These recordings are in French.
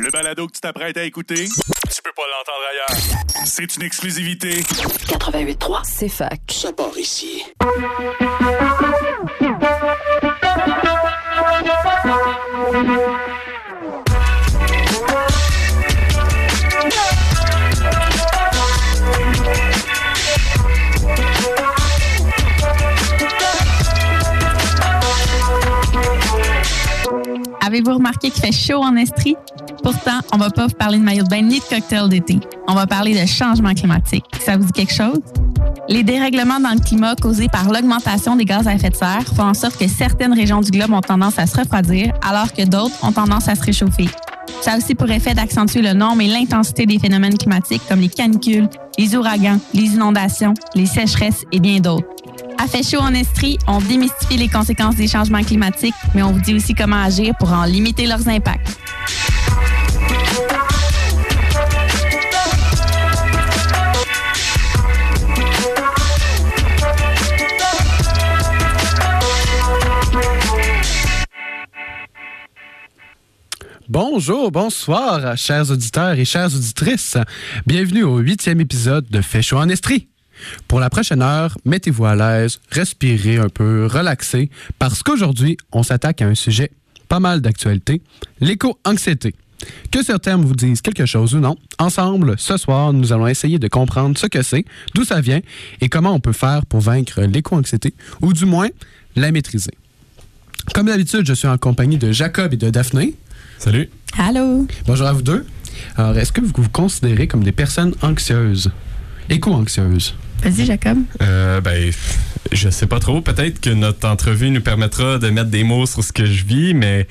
Le balado que tu t'apprêtes à écouter, tu peux pas l'entendre ailleurs. C'est une exclusivité. 88.3, c'est fac. Ça part ici. Avez-vous remarqué qu'il fait chaud en Estrie? Pourtant, on va pas vous parler de maillot de bain ni de cocktail d'été. On va parler de changement climatique. Ça vous dit quelque chose? Les dérèglements dans le climat causés par l'augmentation des gaz à effet de serre font en sorte que certaines régions du globe ont tendance à se refroidir, alors que d'autres ont tendance à se réchauffer. Ça a aussi pour effet d'accentuer le nombre et l'intensité des phénomènes climatiques comme les canicules, les ouragans, les inondations, les sécheresses et bien d'autres. À Fait en Estrie, on démystifie les conséquences des changements climatiques, mais on vous dit aussi comment agir pour en limiter leurs impacts. Bonjour, bonsoir, chers auditeurs et chères auditrices. Bienvenue au huitième épisode de Fait chaud en Estrie. Pour la prochaine heure, mettez-vous à l'aise, respirez un peu, relaxez, parce qu'aujourd'hui, on s'attaque à un sujet pas mal d'actualité, l'éco-anxiété. Que ce terme vous dise quelque chose ou non, ensemble, ce soir, nous allons essayer de comprendre ce que c'est, d'où ça vient et comment on peut faire pour vaincre l'éco-anxiété, ou du moins la maîtriser. Comme d'habitude, je suis en compagnie de Jacob et de Daphné. Salut. Allô? Bonjour à vous deux. Alors, est-ce que vous vous considérez comme des personnes anxieuses, éco-anxieuses? Vas-y, Jacob. Euh, ben, je sais pas trop. Peut-être que notre entrevue nous permettra de mettre des mots sur ce que je vis, mais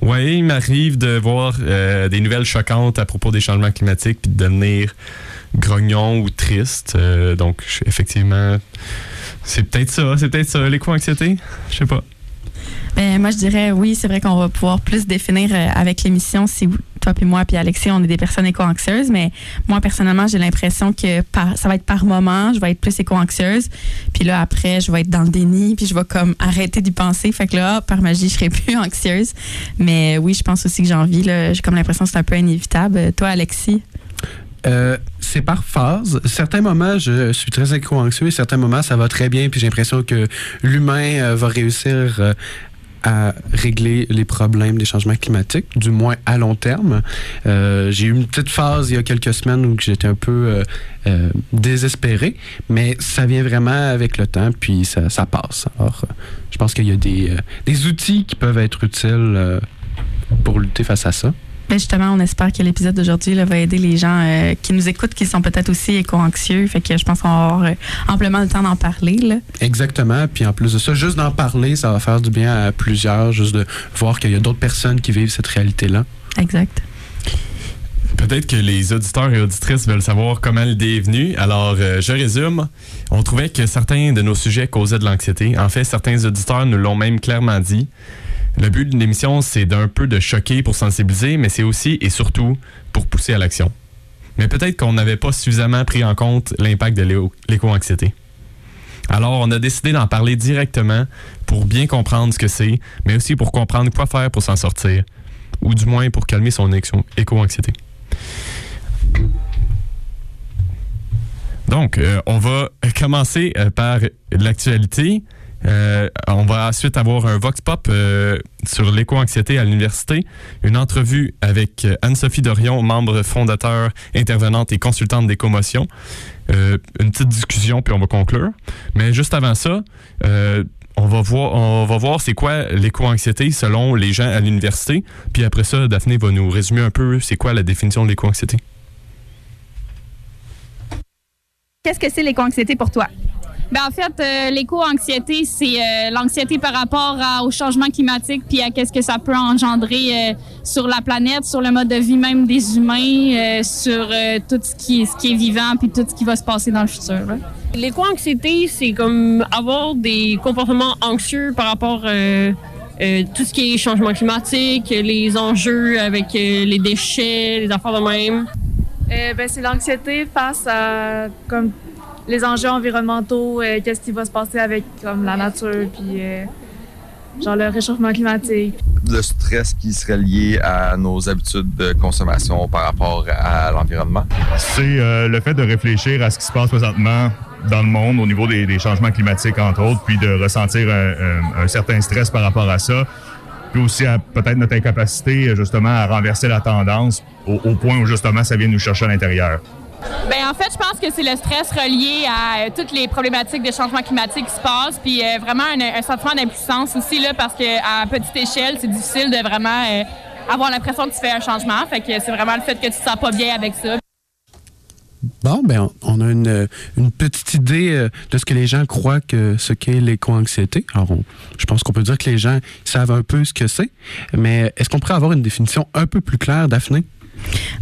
ouais, il m'arrive de voir euh, des nouvelles choquantes à propos des changements climatiques puis de devenir grognon ou triste. Euh, donc, effectivement, c'est peut-être ça. C'est peut-être ça, l'éco-anxiété. Je sais pas. Ben, moi, je dirais oui, c'est vrai qu'on va pouvoir plus définir avec l'émission si toi puis moi puis Alexis, on est des personnes éco-anxieuses, mais moi, personnellement, j'ai l'impression que ça va être par moment, je vais être plus éco-anxieuse, puis là, après, je vais être dans le déni, puis je vais comme arrêter d'y penser, fait que là, par magie, je serai plus anxieuse. Mais oui, je pense aussi que j'ai envie, là, j'ai comme l'impression que c'est un peu inévitable. Toi, Alexis? Euh, c'est par phase. Certains moments, je suis très éco-anxieux certains moments, ça va très bien. Puis j'ai l'impression que l'humain euh, va réussir euh, à régler les problèmes des changements climatiques, du moins à long terme. Euh, j'ai eu une petite phase il y a quelques semaines où j'étais un peu euh, euh, désespéré, mais ça vient vraiment avec le temps, puis ça, passe. Je pense qu'il y a des, outils qui peuvent être utiles pour lutter face à ça. Ben justement, on espère que l'épisode d'aujourd'hui là, va aider les gens euh, qui nous écoutent, qui sont peut-être aussi éco-anxieux. Fait que je pense qu'on va avoir euh, amplement le temps d'en parler. Là. Exactement. Puis en plus de ça, juste d'en parler, ça va faire du bien à plusieurs, juste de voir qu'il y a d'autres personnes qui vivent cette réalité-là. Exact. Peut-être que les auditeurs et auditrices veulent savoir comment l'idée est venue. Alors, euh, je résume. On trouvait que certains de nos sujets causaient de l'anxiété. En fait, certains auditeurs nous l'ont même clairement dit. Le but d'une émission, c'est d'un peu de choquer pour sensibiliser, mais c'est aussi et surtout pour pousser à l'action. Mais peut-être qu'on n'avait pas suffisamment pris en compte l'impact de l'éco-anxiété. Alors, on a décidé d'en parler directement pour bien comprendre ce que c'est, mais aussi pour comprendre quoi faire pour s'en sortir, ou du moins pour calmer son éco- éco-anxiété. Donc, euh, on va commencer euh, par l'actualité. Euh, on va ensuite avoir un Vox Pop euh, sur l'éco-anxiété à l'université, une entrevue avec euh, Anne-Sophie Dorion, membre fondateur, intervenante et consultante d'éco-motion. Euh, une petite discussion, puis on va conclure. Mais juste avant ça, on va voir, on va voir c'est quoi l'éco-anxiété selon les gens à l'université. Puis après ça, Daphné va nous résumer un peu c'est quoi la définition de l'éco-anxiété. Qu'est-ce que c'est l'éco-anxiété pour toi? Ben, en fait, euh, l'éco-anxiété, c'est euh, l'anxiété par rapport à- au changement climatique puis à qu'est-ce que ça peut engendrer euh, sur la planète, sur le mode de vie même des humains, euh, sur euh, tout ce qui, est, ce qui est vivant puis tout ce qui va se passer dans le futur. là. L'éco-anxiété, c'est comme avoir des comportements anxieux par rapport euh, euh, tout ce qui est changement climatique, les enjeux avec euh, les déchets, les affaires de même. Euh, ben, c'est l'anxiété face à comme les enjeux environnementaux, euh, qu'est-ce qui va se passer avec comme la nature, puis euh, genre le réchauffement climatique. Le stress qui serait lié à nos habitudes de consommation par rapport à l'environnement? C'est euh, le fait de réfléchir à ce qui se passe présentement dans le monde au niveau des, des changements climatiques, entre autres, puis de ressentir un, un, un certain stress par rapport à ça puis aussi à peut-être notre incapacité justement à renverser la tendance au, au, point où justement ça vient nous chercher à l'intérieur. Ben en fait, je pense que c'est le stress relié à euh, toutes les problématiques de changement climatique qui se passent, puis euh, vraiment un, sentiment d'impuissance aussi là, parce que à petite échelle, c'est difficile de vraiment euh, avoir l'impression que tu fais un changement. Fait que c'est vraiment le fait que tu te sens pas bien avec ça. Bon, ben, on a une, petite idée de ce que les gens croient que ce qu'est l'éco-anxiété. Alors, je pense qu'on peut dire que les gens savent un peu ce que c'est, mais est-ce qu'on pourrait avoir une définition un peu plus claire, Daphné?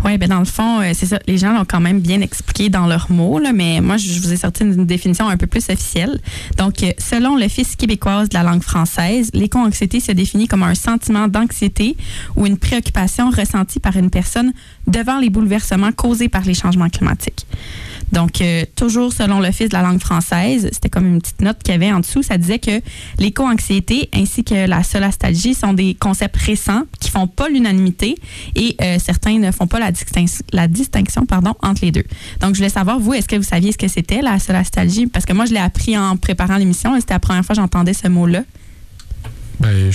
Oui, ben dans le fond, euh, c'est ça. Les gens l'ont quand même bien expliqué dans leurs mots, mais moi, je vous ai sorti une définition un peu plus officielle. Donc, euh, selon l'Office québécoise de la langue française, l'éco-anxiété se définit comme un sentiment d'anxiété ou une préoccupation ressentie par une personne devant les bouleversements causés par les changements climatiques. Donc, euh, toujours selon l'Office de la langue française, c'était comme une petite note qu'il y avait en dessous, ça disait que l'éco-anxiété ainsi que la solastalgie sont des concepts récents qui font pas l'unanimité et euh, certains ne font pas la, distinction, la distinction pardon, entre les deux. Donc, je voulais savoir, vous, est-ce que vous saviez ce que c'était la solastalgie? Parce que moi, je l'ai appris en préparant l'émission et c'était la première fois que j'entendais ce mot-là. Ben,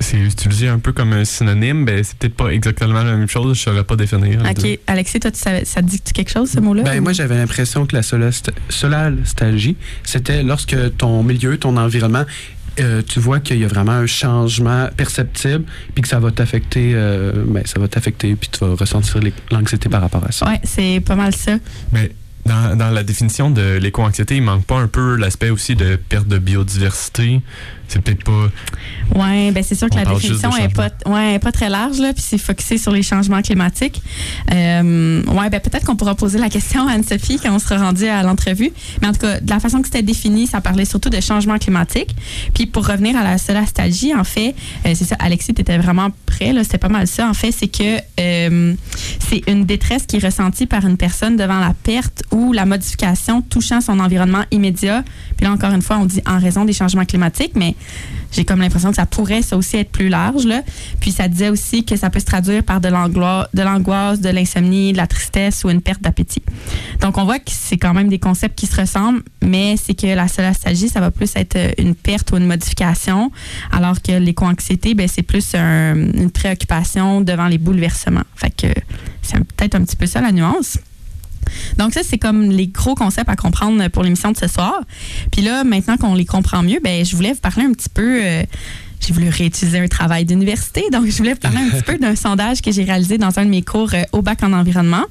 c'est utilisé un peu comme un synonyme, ben c'est peut-être pas exactement la même chose, je ne saurais pas définir. OK. Alexis, toi, tu savais, ça te dit quelque chose, ce mot-là? Ben, ou? moi, j'avais l'impression que la solastalgie, c'était lorsque ton milieu, ton environnement, euh, tu vois qu'il y a vraiment un changement perceptible, puis que ça va t'affecter, euh, ben, ça va t'affecter, puis tu vas ressentir l'anxiété par rapport à ça. Oui, c'est pas mal ça. Mais dans, dans la définition de l'éco-anxiété, il manque pas un peu l'aspect aussi de perte de biodiversité. C'est peut-être pas. Oui, ben c'est sûr que la définition juste de est pas, ouais, est pas très large, là, puis c'est focusé sur les changements climatiques. Euh, ouais, ben peut-être qu'on pourra poser la question à Anne-Sophie quand on sera rendu à l'entrevue. Mais en tout cas, de la façon que c'était défini, ça parlait surtout de changement climatique. Puis pour revenir à la solastalgie, en fait, euh, c'est ça, Alexis, tu étais vraiment prêt, là, c'était pas mal ça. En fait, c'est que euh, c'est une détresse qui est ressentie par une personne devant la perte ou la modification touchant son environnement immédiat. Puis là, encore une fois, on dit en raison des changements climatiques, mais j'ai comme l'impression que ça pourrait ça aussi être plus large. Là. Puis ça disait aussi que ça peut se traduire par de l'angoisse, de, l'insomnie, de la tristesse ou une perte d'appétit. Donc on voit que c'est quand même des concepts qui se ressemblent, mais c'est que la solastalgie, ça va plus être une perte ou une modification, alors que l'éco-anxiété, ben, c'est plus un, une préoccupation devant les bouleversements. Fait que c'est peut-être un petit peu ça la nuance. Donc ça, c'est comme les gros concepts à comprendre pour l'émission de ce soir. Puis là, maintenant qu'on les comprend mieux, ben je voulais vous parler un petit peu... Euh, j'ai voulu réutiliser un travail d'université, donc je voulais vous parler un petit peu d'un sondage que j'ai réalisé dans un de mes cours euh, au bac en environnement.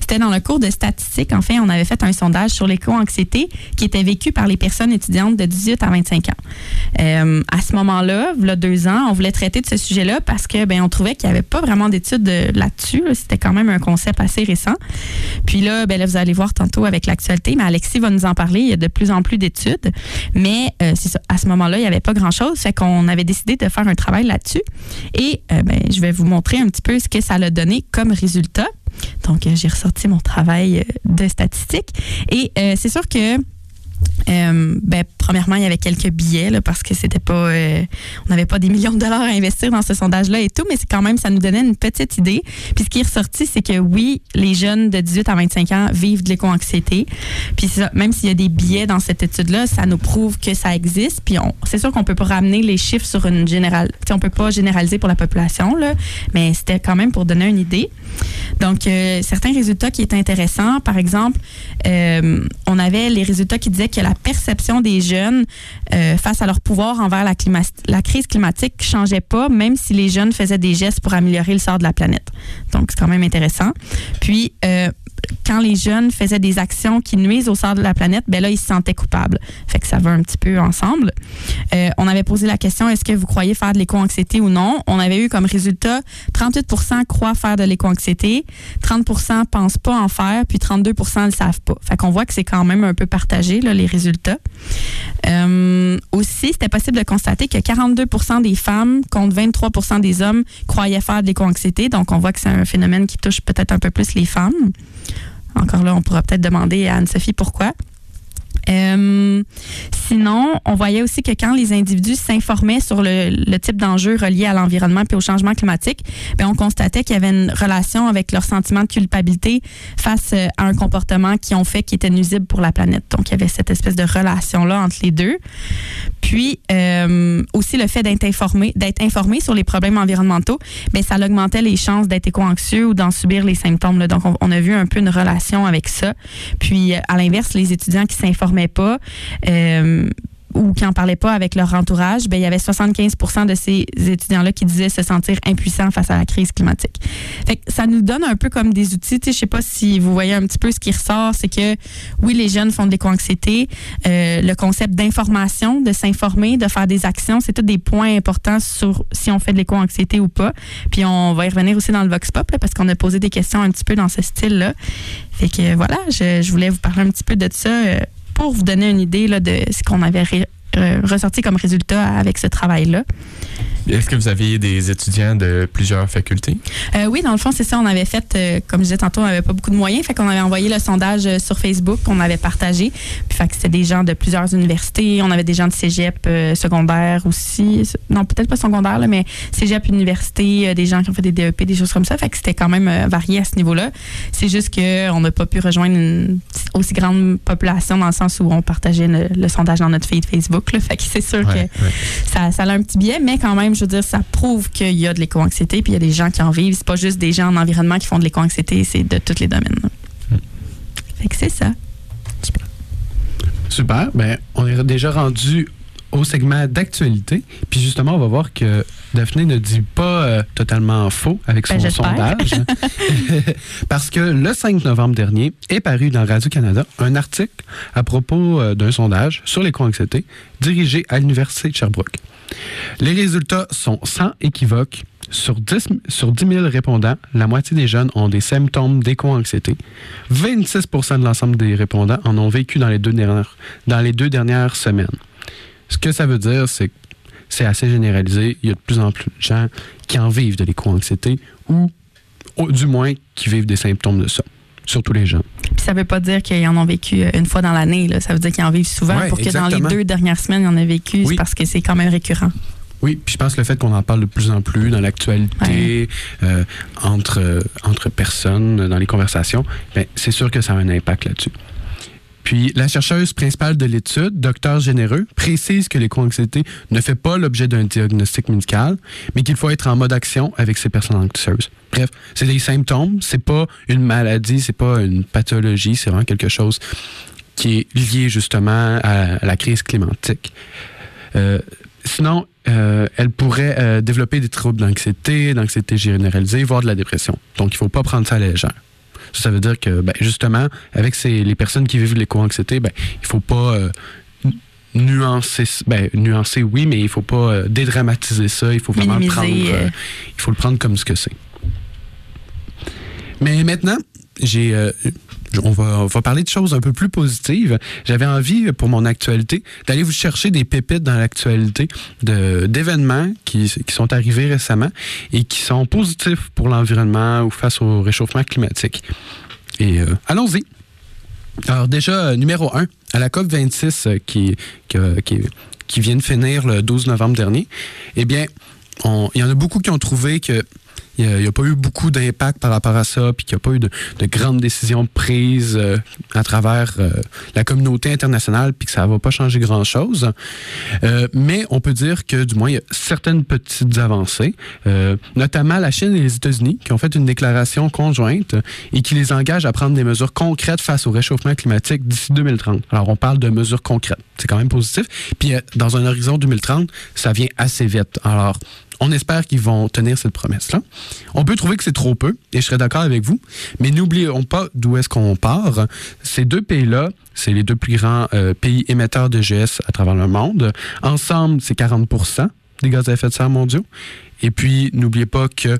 C'était dans le cours de statistique. En fait, on avait fait un sondage sur l'éco-anxiété qui était vécu par les personnes étudiantes de 18 à 25 ans. Euh, à ce moment-là, il y a deux ans, on voulait traiter de ce sujet-là parce que ben on trouvait qu'il n'y avait pas vraiment d'études là-dessus. Là. C'était quand même un concept assez récent. Puis là, ben là, vous allez voir tantôt avec l'actualité, mais Alexis va nous en parler. Il y a de plus en plus d'études. Mais euh, à ce moment-là, il n'y avait pas grand-chose. Fait qu'on avait décidé de faire un travail là-dessus. Et euh, ben, je vais vous montrer un petit peu ce que ça a donné comme résultat. Donc, euh, j'ai ressorti mon travail euh, de statistique. Et c'est sûr que euh, ben, premièrement, il y avait quelques billets parce que c'était pas, euh, on n'avait pas des millions de dollars à investir dans ce sondage-là et tout, mais c'est quand même, ça nous donnait une petite idée. Puis ce qui est ressorti, c'est que oui, les jeunes de 18 à 25 ans vivent de l'éco-anxiété. Puis même s'il y a des billets dans cette étude-là, ça nous prouve que ça existe. Puis c'est sûr qu'on peut pas ramener les chiffres sur une générale, on peut pas généraliser pour la population là, mais c'était quand même pour donner une idée. Donc euh, certains résultats qui étaient intéressants, par exemple, on avait les résultats qui disaient que la perception des jeunes euh, face à leur pouvoir envers la, crise climatique changeait pas, même si les jeunes faisaient des gestes pour améliorer le sort de la planète. Donc, c'est quand même intéressant. Puis, euh, quand les jeunes faisaient des actions qui nuisent au sort de la planète, ben là, ils se sentaient coupables. Fait que ça va un petit peu ensemble. Euh, on avait posé la question, est-ce que vous croyez faire de l'éco-anxiété ou non? On avait eu comme résultat 38% croient faire de l'éco-anxiété, 30% pensent pas en faire, puis 32% ne le savent pas. Fait qu'on voit que c'est quand même un peu partagé, là, les résultats. Euh, aussi, c'était possible de constater que 42% des femmes contre 23% des hommes croyaient faire de l'éco-anxiété. Donc, on voit que c'est un phénomène qui touche peut-être un peu plus les femmes. Encore là, on pourra peut-être demander à Anne-Sophie pourquoi. Euh, sinon, on voyait aussi que quand les individus s'informaient sur le, type d'enjeux reliés à l'environnement et au changement climatique, bien, on constatait qu'il y avait une relation avec leur sentiment de culpabilité face euh, à un comportement qui ont fait qui était nuisible pour la planète. Donc, il y avait cette espèce de relation-là entre les deux. Puis, euh, aussi le fait d'être informé, sur les problèmes environnementaux, bien, ça augmentait les chances d'être éco-anxieux ou d'en subir les symptômes. Donc, on, on a vu un peu une relation avec ça. Puis, à l'inverse, les étudiants qui pas, euh, ou qui en parlaient pas avec leur entourage, ben il y avait 75 de ces étudiants-là qui disaient se sentir impuissants face à la crise climatique. Fait ça nous donne un peu comme des outils. Je sais pas si vous voyez un petit peu ce qui ressort, c'est que oui, les jeunes font de l'éco-anxiété. Euh, le concept d'information, de s'informer, de faire des actions, c'est tous des points importants sur si on fait de l'éco-anxiété ou pas. Puis on va y revenir aussi dans le Vox Pop parce qu'on a posé des questions un petit peu dans ce style-là. Fait voilà, je, je voulais vous parler un petit peu de ça. euh, pour vous donner une idée de ce qu'on avait euh, ressorti comme résultat avec ce travail-là. Est-ce que vous aviez des étudiants de plusieurs facultés? Euh, oui, dans le fond, c'est ça. On avait fait, euh, comme je disais tantôt, on n'avait pas beaucoup de moyens. Fait qu'on avait envoyé le sondage sur Facebook qu'on avait partagé. Puis fait que c'était des gens de plusieurs universités. On avait des gens de cégep secondaire aussi. Non, peut-être pas secondaire, là, mais cégep université, des gens qui ont fait des DEP, des choses comme ça. Fait que c'était quand même varié à ce niveau-là. C'est juste qu'on n'a pas pu rejoindre une aussi grande population dans le sens où on partageait le, le sondage dans notre feed Facebook. Là. Fait que c'est sûr Ouais, que ouais. ça, ça a un petit biais, mais quand même, je veux dire, ça prouve qu'il y a de l'éco-anxiété, puis il y a des gens qui en vivent. C'est pas juste des gens en environnement qui font de l'éco-anxiété, c'est de tous les domaines. Hmm. Fait que c'est ça. Super. Ben, on est déjà rendu au segment d'actualité. Puis justement, on va voir que Daphné ne dit pas euh, totalement faux avec son Ben, j'espère. sondage. Parce que le 5 novembre dernier est paru dans Radio-Canada un article à propos euh, d'un sondage sur l'éco-anxiété dirigé à l'Université de Sherbrooke. Les résultats sont sans équivoque. Sur 10, sur 10 000 répondants, la moitié des jeunes ont des symptômes d'éco-anxiété. 26 de l'ensemble des répondants en ont vécu dans les deux dernières, dans les deux dernières semaines. Ce que ça veut dire, c'est que c'est assez généralisé. Il y a de plus en plus de gens qui en vivent de l'éco-anxiété ou, ou du moins qui vivent des symptômes de ça. Surtout les jeunes. Puis ça veut pas dire qu'ils en ont vécu euh, une fois dans l'année. Ça veut dire qu'ils en vivent souvent. Ouais, pour que dans les deux dernières semaines, ils en aient vécu, c'est Oui. parce que c'est quand même récurrent. Oui, puis je pense que le fait qu'on en parle de plus en plus dans l'actualité, euh, entre, euh, entre personnes, dans les conversations, ben, c'est sûr que ça a un impact là-dessus. Puis la chercheuse principale de l'étude, Docteur Généreux, précise que l'éco-anxiété ne fait pas l'objet d'un diagnostic médical, mais qu'il faut être en mode action avec ces personnes anxieuses. Bref, c'est des symptômes, c'est pas une maladie, c'est pas une pathologie, c'est vraiment quelque chose qui est lié justement à la crise climatique. Euh, sinon, euh, elle pourrait euh, développer des troubles d'anxiété, d'anxiété généralisée, voire de la dépression. Donc, il ne faut pas prendre ça à la légère. Ça, ça veut dire que, ben, justement, avec ces, les personnes qui vivent l'éco-anxiété, ben, il ne faut pas euh, nu- nuancer, ben, nuancer, oui, mais il ne faut pas euh, dédramatiser ça. Il faut vraiment Minimiser, prendre, euh. il faut le prendre comme ce que c'est. Mais maintenant, j'ai, on, va, on va parler de choses un peu plus positives. J'avais envie, pour mon actualité, d'aller vous chercher des pépites dans l'actualité d'événements qui, qui sont arrivés récemment et qui sont positifs pour l'environnement ou face au réchauffement climatique. Et euh, allons-y. Alors déjà, numéro 1, à la COP26 euh, qui, euh, qui, qui vient de finir le 12 novembre dernier, eh bien, il y en a beaucoup qui ont trouvé que il n'y a, pas eu beaucoup d'impact par rapport à ça, puis qu'il n'y a pas eu de, de grandes décisions prises euh, à travers euh, la communauté internationale, puis que ça ne va pas changer grand-chose. Euh, mais on peut dire que, du moins, il y a certaines petites avancées, notamment la Chine et les États-Unis, qui ont fait une déclaration conjointe et qui les engage à prendre des mesures concrètes face au réchauffement climatique d'ici 2030. Alors, on parle de mesures concrètes. C'est quand même positif. Puis, dans un horizon 2030, ça vient assez vite. Alors, on espère qu'ils vont tenir cette promesse-là. On peut trouver que c'est trop peu, et je serais d'accord avec vous, mais n'oublions pas d'où est-ce qu'on part. Ces deux pays-là, c'est les deux plus grands euh, pays émetteurs de GS à travers le monde. Ensemble, c'est 40% des gaz à effet de serre mondiaux. Et puis, n'oubliez pas que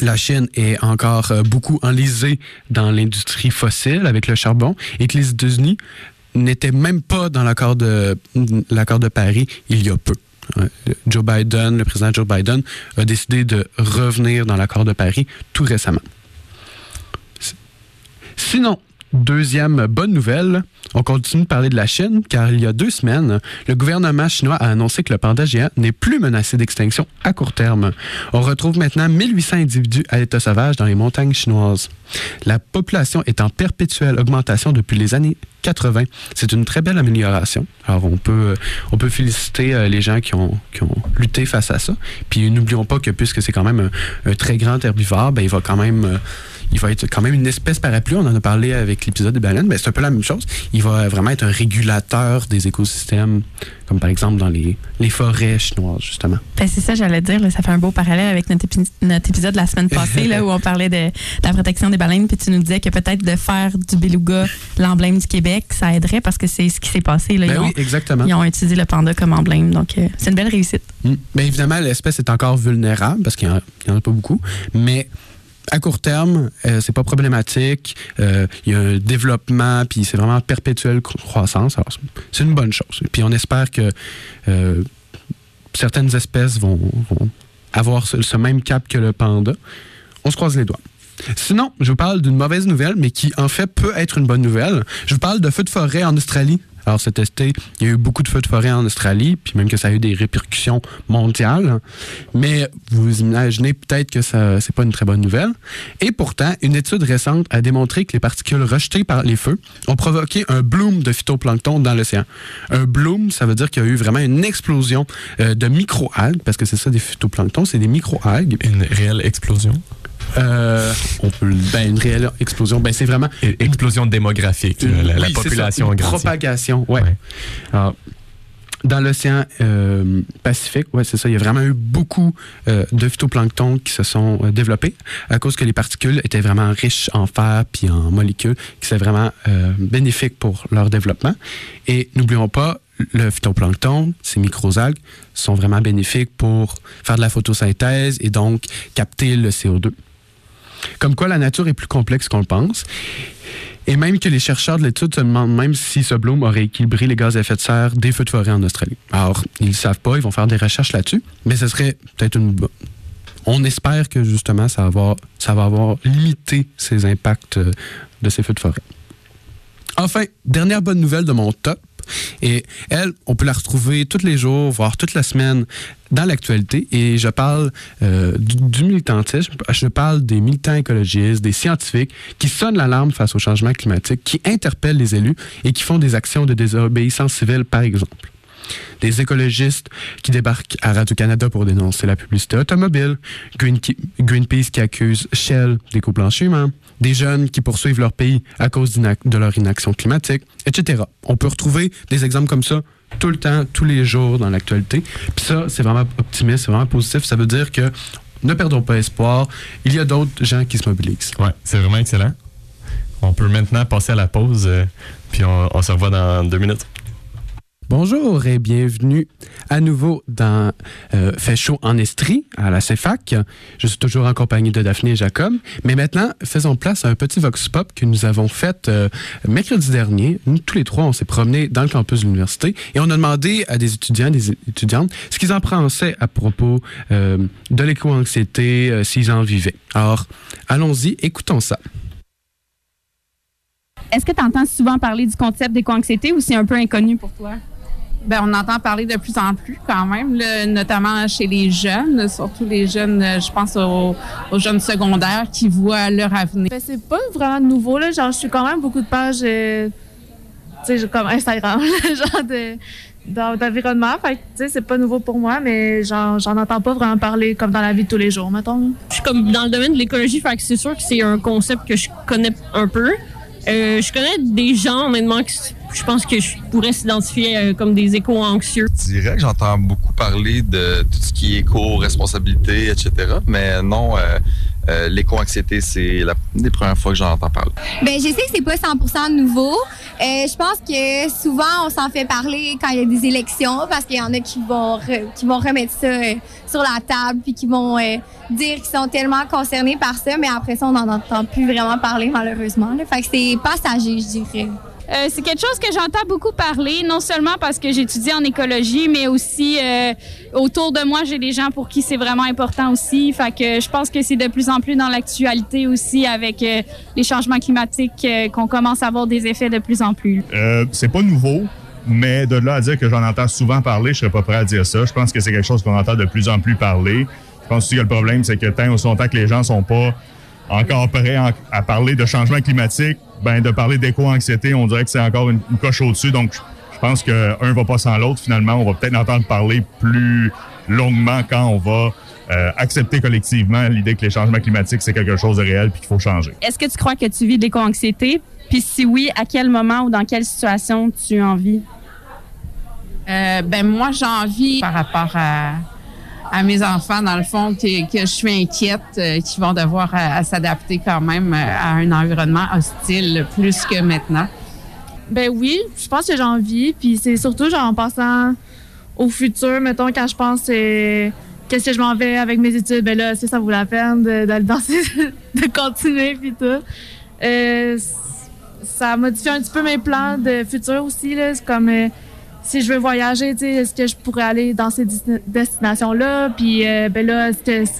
la Chine est encore euh, beaucoup enlisée dans l'industrie fossile avec le charbon et que les États-Unis n'étaient même pas dans l'accord de, l'accord de Paris il y a peu. Joe Biden, le président Joe Biden, a décidé de revenir dans l'accord de Paris tout récemment. Sinon, Deuxième bonne nouvelle, on continue de parler de la Chine car il y a deux semaines, le gouvernement chinois a annoncé que le panda géant n'est plus menacé d'extinction à court terme. On retrouve maintenant 1800 individus à l'état sauvage dans les montagnes chinoises. La population est en perpétuelle augmentation depuis les années 80. C'est une très belle amélioration. Alors, on peut, on peut féliciter euh, les gens qui ont, qui ont lutté face à ça. Puis, n'oublions pas que puisque c'est quand même un, un très grand herbivore, ben, il va quand même... il va être quand même une espèce parapluie. On en a parlé avec l'épisode des baleines. mais c'est un peu la même chose. Il va vraiment être un régulateur des écosystèmes, comme par exemple dans les, les forêts chinoises, justement. Ben, c'est ça, j'allais dire. là, ça fait un beau parallèle avec notre, épi- notre épisode de la semaine passée, là, où on parlait de, de la protection des baleines. Puis tu nous disais que peut-être de faire du beluga l'emblème du Québec, ça aiderait parce que c'est ce qui s'est passé. Là. Ben ils, oui, ont, exactement. ils ont utilisé le panda comme emblème. Donc, euh, c'est une belle réussite. Mm. Bien évidemment, l'espèce est encore vulnérable parce qu'il n'y en, a pas beaucoup, mais à court terme, euh, c'est pas problématique. Euh, Il y a un développement, puis c'est vraiment perpétuelle cro- croissance. Alors, c'est- une bonne chose. Puis on espère que euh, certaines espèces vont, avoir ce, ce même cap que le panda. On se croise les doigts. Sinon, je vous parle d'une mauvaise nouvelle, mais qui en fait peut être une bonne nouvelle. Je vous parle de feux de forêt en Australie. Alors cet été, il y a eu beaucoup de feux de forêt en Australie, puis même que ça a eu des répercussions mondiales. Mais vous imaginez peut-être que ça c'est pas une très bonne nouvelle. Et pourtant, une étude récente a démontré que les particules rejetées par les feux ont provoqué un bloom de phytoplancton dans l'océan. Un bloom, ça veut dire qu'il y a eu vraiment une explosion euh, de micro-algues, parce que c'est ça des phytoplanctons, c'est des micro-algues. Une réelle explosion? Euh, on peut, le- ben, une réelle explosion. Ben, c'est vraiment Et- Explosion démographique. là. la, oui, population ça, une propagation, ouais. Ouais. Alors, dans l'océan euh, Pacifique, ouais, c'est ça. Il y a vraiment eu beaucoup euh, de phytoplancton qui se sont euh, développés à cause que les particules étaient vraiment riches en fer puis en molécules, qui c'est vraiment euh, bénéfique pour leur développement. Et n'oublions pas, le phytoplancton, ces microalgues, sont vraiment bénéfiques pour faire de la photosynthèse et donc capter le CO2. Comme quoi, la nature est plus complexe qu'on le pense. Et même que les chercheurs de l'étude se demandent même si ce bloom aurait équilibré les gaz à effet de serre des feux de forêt en Australie. Alors, ils ne savent pas, ils vont faire des recherches là-dessus, mais ce serait peut-être une... On espère que justement, ça va avoir, ça va avoir limité ces impacts euh, de ces feux de forêt. Enfin, dernière bonne nouvelle de mon top. Et elle, on peut la retrouver tous les jours, voire toute la semaine dans l'actualité. Et je parle euh, du, du militantisme, je parle des militants écologistes, des scientifiques qui sonnent l'alarme face au changement climatique, qui interpellent les élus et qui font des actions de désobéissance civile, par exemple. Des écologistes qui débarquent à Radio-Canada pour dénoncer la publicité automobile, Green- Greenpeace qui accuse Shell d'éco-blanchiment, des jeunes qui poursuivent leur pays à cause de leur inaction climatique, etc. On peut retrouver des exemples comme ça tout le temps, tous les jours dans l'actualité. Puis ça, c'est vraiment optimiste, c'est vraiment positif. Ça veut dire que ne perdons pas espoir. Il y a d'autres gens qui se mobilisent. Ouais, c'est vraiment excellent. On peut maintenant passer à la pause, euh, puis on, on se revoit dans deux minutes. Bonjour et bienvenue à nouveau dans euh, Fait chaud en Estrie à la CEFAC. Je suis toujours en compagnie de Daphné et Jacob. Mais maintenant, faisons place à un petit vox pop que nous avons fait euh, mercredi dernier. Nous, tous les trois, on s'est promenés dans le campus de l'université et on a demandé à des étudiants, des étudiantes, ce qu'ils en pensaient à propos euh, de l'éco-anxiété, euh, s'ils en vivaient. Alors, allons-y, écoutons ça. Est-ce que tu entends souvent parler du concept d'éco-anxiété ou c'est un peu inconnu pour toi? Ben, on entend parler de plus en plus quand même, là, notamment chez les jeunes, surtout les jeunes, euh, je pense aux, aux jeunes secondaires qui voient leur avenir. Ben, c'est pas vraiment nouveau, là. Genre, je suis quand même beaucoup de pages, euh, tu sais, comme Instagram, genre de d'en- d'environnement. Fait que, tu sais, c'est pas nouveau pour moi, mais genre, j'en entends pas vraiment parler comme dans la vie de tous les jours, mettons. Je suis comme dans le domaine de l'écologie, fait que c'est sûr que c'est un concept que je connais un peu. Euh, je connais des gens, honnêtement, que je pense que je pourrais s'identifier euh, comme des éco-anxieux. Que j'entends beaucoup parler de tout ce qui est éco-responsabilité, etc. Mais non, euh, euh, l'éco-anxiété, c'est la des premières fois que j'en entends parler. Ben, je sais que c'est pas 100% nouveau. Euh, je pense que souvent on s'en fait parler quand il y a des élections parce qu'il y en a qui vont qui vont remettre ça euh, sur la table puis qui vont euh, dire qu'ils sont tellement concernés par ça, mais après ça on n'en entend plus vraiment parler malheureusement. Fait que c'est passager, je dirais. Euh, c'est quelque chose que j'entends beaucoup parler, non seulement parce que j'étudie en écologie, mais aussi euh, autour de moi, j'ai des gens pour qui c'est vraiment important aussi. Fait que je pense que c'est de plus en plus dans l'actualité aussi avec euh, les changements climatiques qu'on commence à avoir des effets de plus en plus. C'est pas nouveau, mais de là à dire que j'en entends souvent parler, je serais pas prêt à dire ça. Je pense que c'est quelque chose qu'on entend de plus en plus parler. Je pense aussi que le problème, c'est que tant aussi longtemps que les gens sont pas encore prêts à parler de changement climatique, ben de parler d'éco-anxiété, on dirait que c'est encore une, une coche au-dessus. Donc, je- pense qu'un va pas sans l'autre. Finalement, on va peut-être entendre parler plus longuement quand on va euh, accepter collectivement l'idée que les changements climatiques, c'est quelque chose de réel puis qu'il faut changer. Est-ce que tu crois que tu vis de l'éco-anxiété? Puis si oui, à quel moment ou dans quelle situation tu en vis? Euh, ben moi, j'ai envie par rapport à, à mes enfants, dans le fond, que, que je suis inquiète, euh, qu'ils vont devoir euh, s'adapter quand même euh, à un environnement hostile plus que maintenant. Ben oui, je pense que j'ai envie. Puis c'est surtout genre en pensant au futur, mettons, quand je pense euh, qu'est-ce que je m'en vais avec mes études, ben là, si ça vaut la peine d'aller dans ces- de continuer puis tout? Euh, ça modifie un petit peu mes plans de futur aussi. C'est comme euh, si je veux voyager, est-ce que je pourrais aller dans ces desti- destinations-là? Puis euh, ben là, est-ce que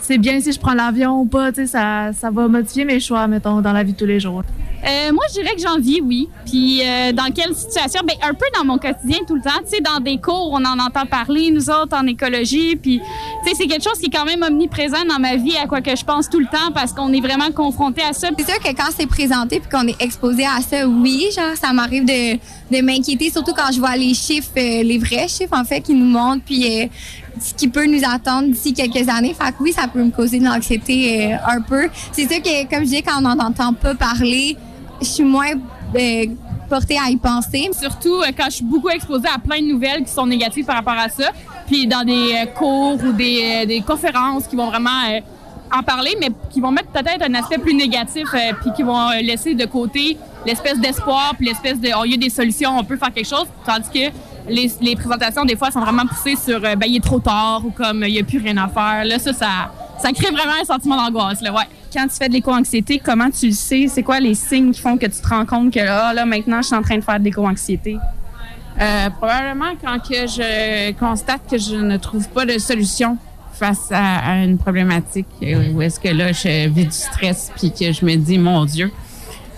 c'est bien si je prends l'avion ou pas? Ça, ça va modifier mes choix, mettons, dans la vie de tous les jours. Euh, moi, je dirais que j'en vis, oui. Puis euh, dans quelle situation? Ben, un peu dans mon quotidien tout le temps. Tu sais, dans des cours, on en entend parler, nous autres, en écologie. Puis, c'est quelque chose qui est quand même omniprésent dans ma vie, à quoi que je pense tout le temps, parce qu'on est vraiment confronté à ça. C'est sûr que quand c'est présenté puis qu'on est exposé à ça, oui, genre ça m'arrive de, de m'inquiéter, surtout quand je vois les chiffres, euh, les vrais chiffres en fait qui nous montrent, puis euh, ce qui peut nous attendre d'ici quelques années. Fait que oui, ça peut me causer de l'anxiété euh, un peu. C'est sûr que comme je dis, quand on n'en entend pas parler, je suis moins portée à y penser. Surtout quand je suis beaucoup exposée à plein de nouvelles qui sont négatives par rapport à ça. Puis dans des euh, cours ou des, euh, des conférences qui vont vraiment euh, en parler, mais qui vont mettre peut-être un aspect plus négatif, puis qui vont laisser de côté l'espèce d'espoir, puis l'espèce de, oh, il y a des solutions, on peut faire quelque chose, tandis que les, les présentations, des fois, sont vraiment poussées sur, ben, il est trop tard, ou comme, il n'y a plus rien à faire. Là, ça, ça, ça crée vraiment un sentiment d'angoisse, là, ouais. Quand tu fais de l'éco-anxiété, comment tu le sais? C'est quoi les signes qui font que tu te rends compte que ah, là, maintenant, je suis en train de faire de l'éco-anxiété? Euh, probablement quand que je constate que je ne trouve pas de solution face à, à une problématique, euh, où est-ce que là, je vis du stress, puis que je me dis, mon Dieu,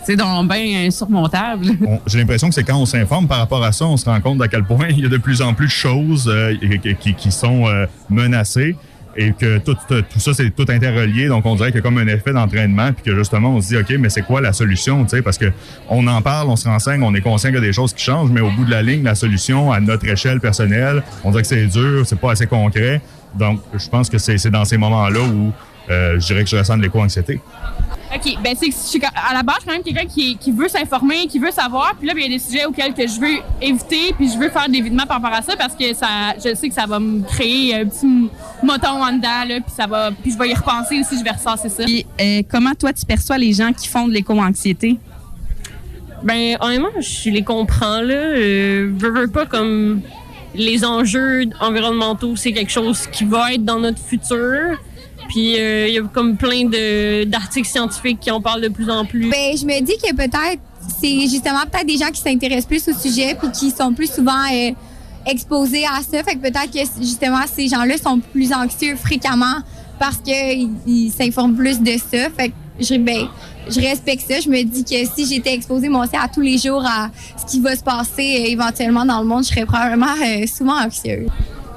c'est donc bien insurmontable. On- J'ai l'impression que c'est quand on s'informe par rapport à ça, on se rend compte à quel point il y a de plus en plus de choses euh, qui, qui- qui sont euh, menacées et que tout, tout tout ça, c'est tout interrelié. Donc, on dirait qu'il y a comme un effet d'entraînement puis que justement, on se dit, OK, mais c'est quoi la solution? sais, Parce que on en parle, on se renseigne, on est conscient qu'il y a des choses qui changent, mais au bout de la ligne, la solution à notre échelle personnelle, on dirait que c'est dur, c'est pas assez concret. Donc, je pense que c'est dans ces moments-là où je dirais que je ressens de l'éco-anxiété. OK, ben c'est que je suis quand- à la base je suis quand même quelqu'un qui, qui veut s'informer, qui veut savoir, puis là ben, il y a des sujets auxquels que je veux éviter, puis je veux faire des videments par rapport à ça parce que ça je sais que ça va me créer un petit moton en dedans là, puis ça va puis je vais y repenser aussi, je vais ressasser ça. Puis euh, comment toi, tu perçois les gens qui font de l'éco-anxiété? Ben, honnêtement, je les comprends, là. Euh, veux, veux pas comme les enjeux environnementaux, c'est quelque chose qui va être dans notre futur. Puis, euh, il y a comme plein d'articles scientifiques qui en parlent de plus en plus. Ben, je me dis que peut-être c'est justement peut-être des gens qui s'intéressent plus au sujet puis qui sont plus souvent euh, exposés à ça. Fait que peut-être que justement ces gens-là sont plus anxieux fréquemment parce qu'ils ils s'informent plus de ça. Fait que je, ben, je respecte ça. Je me dis que si j'étais exposée moi aussi à tous les jours à ce qui va se passer euh, éventuellement dans le monde, je serais probablement souvent anxieuse.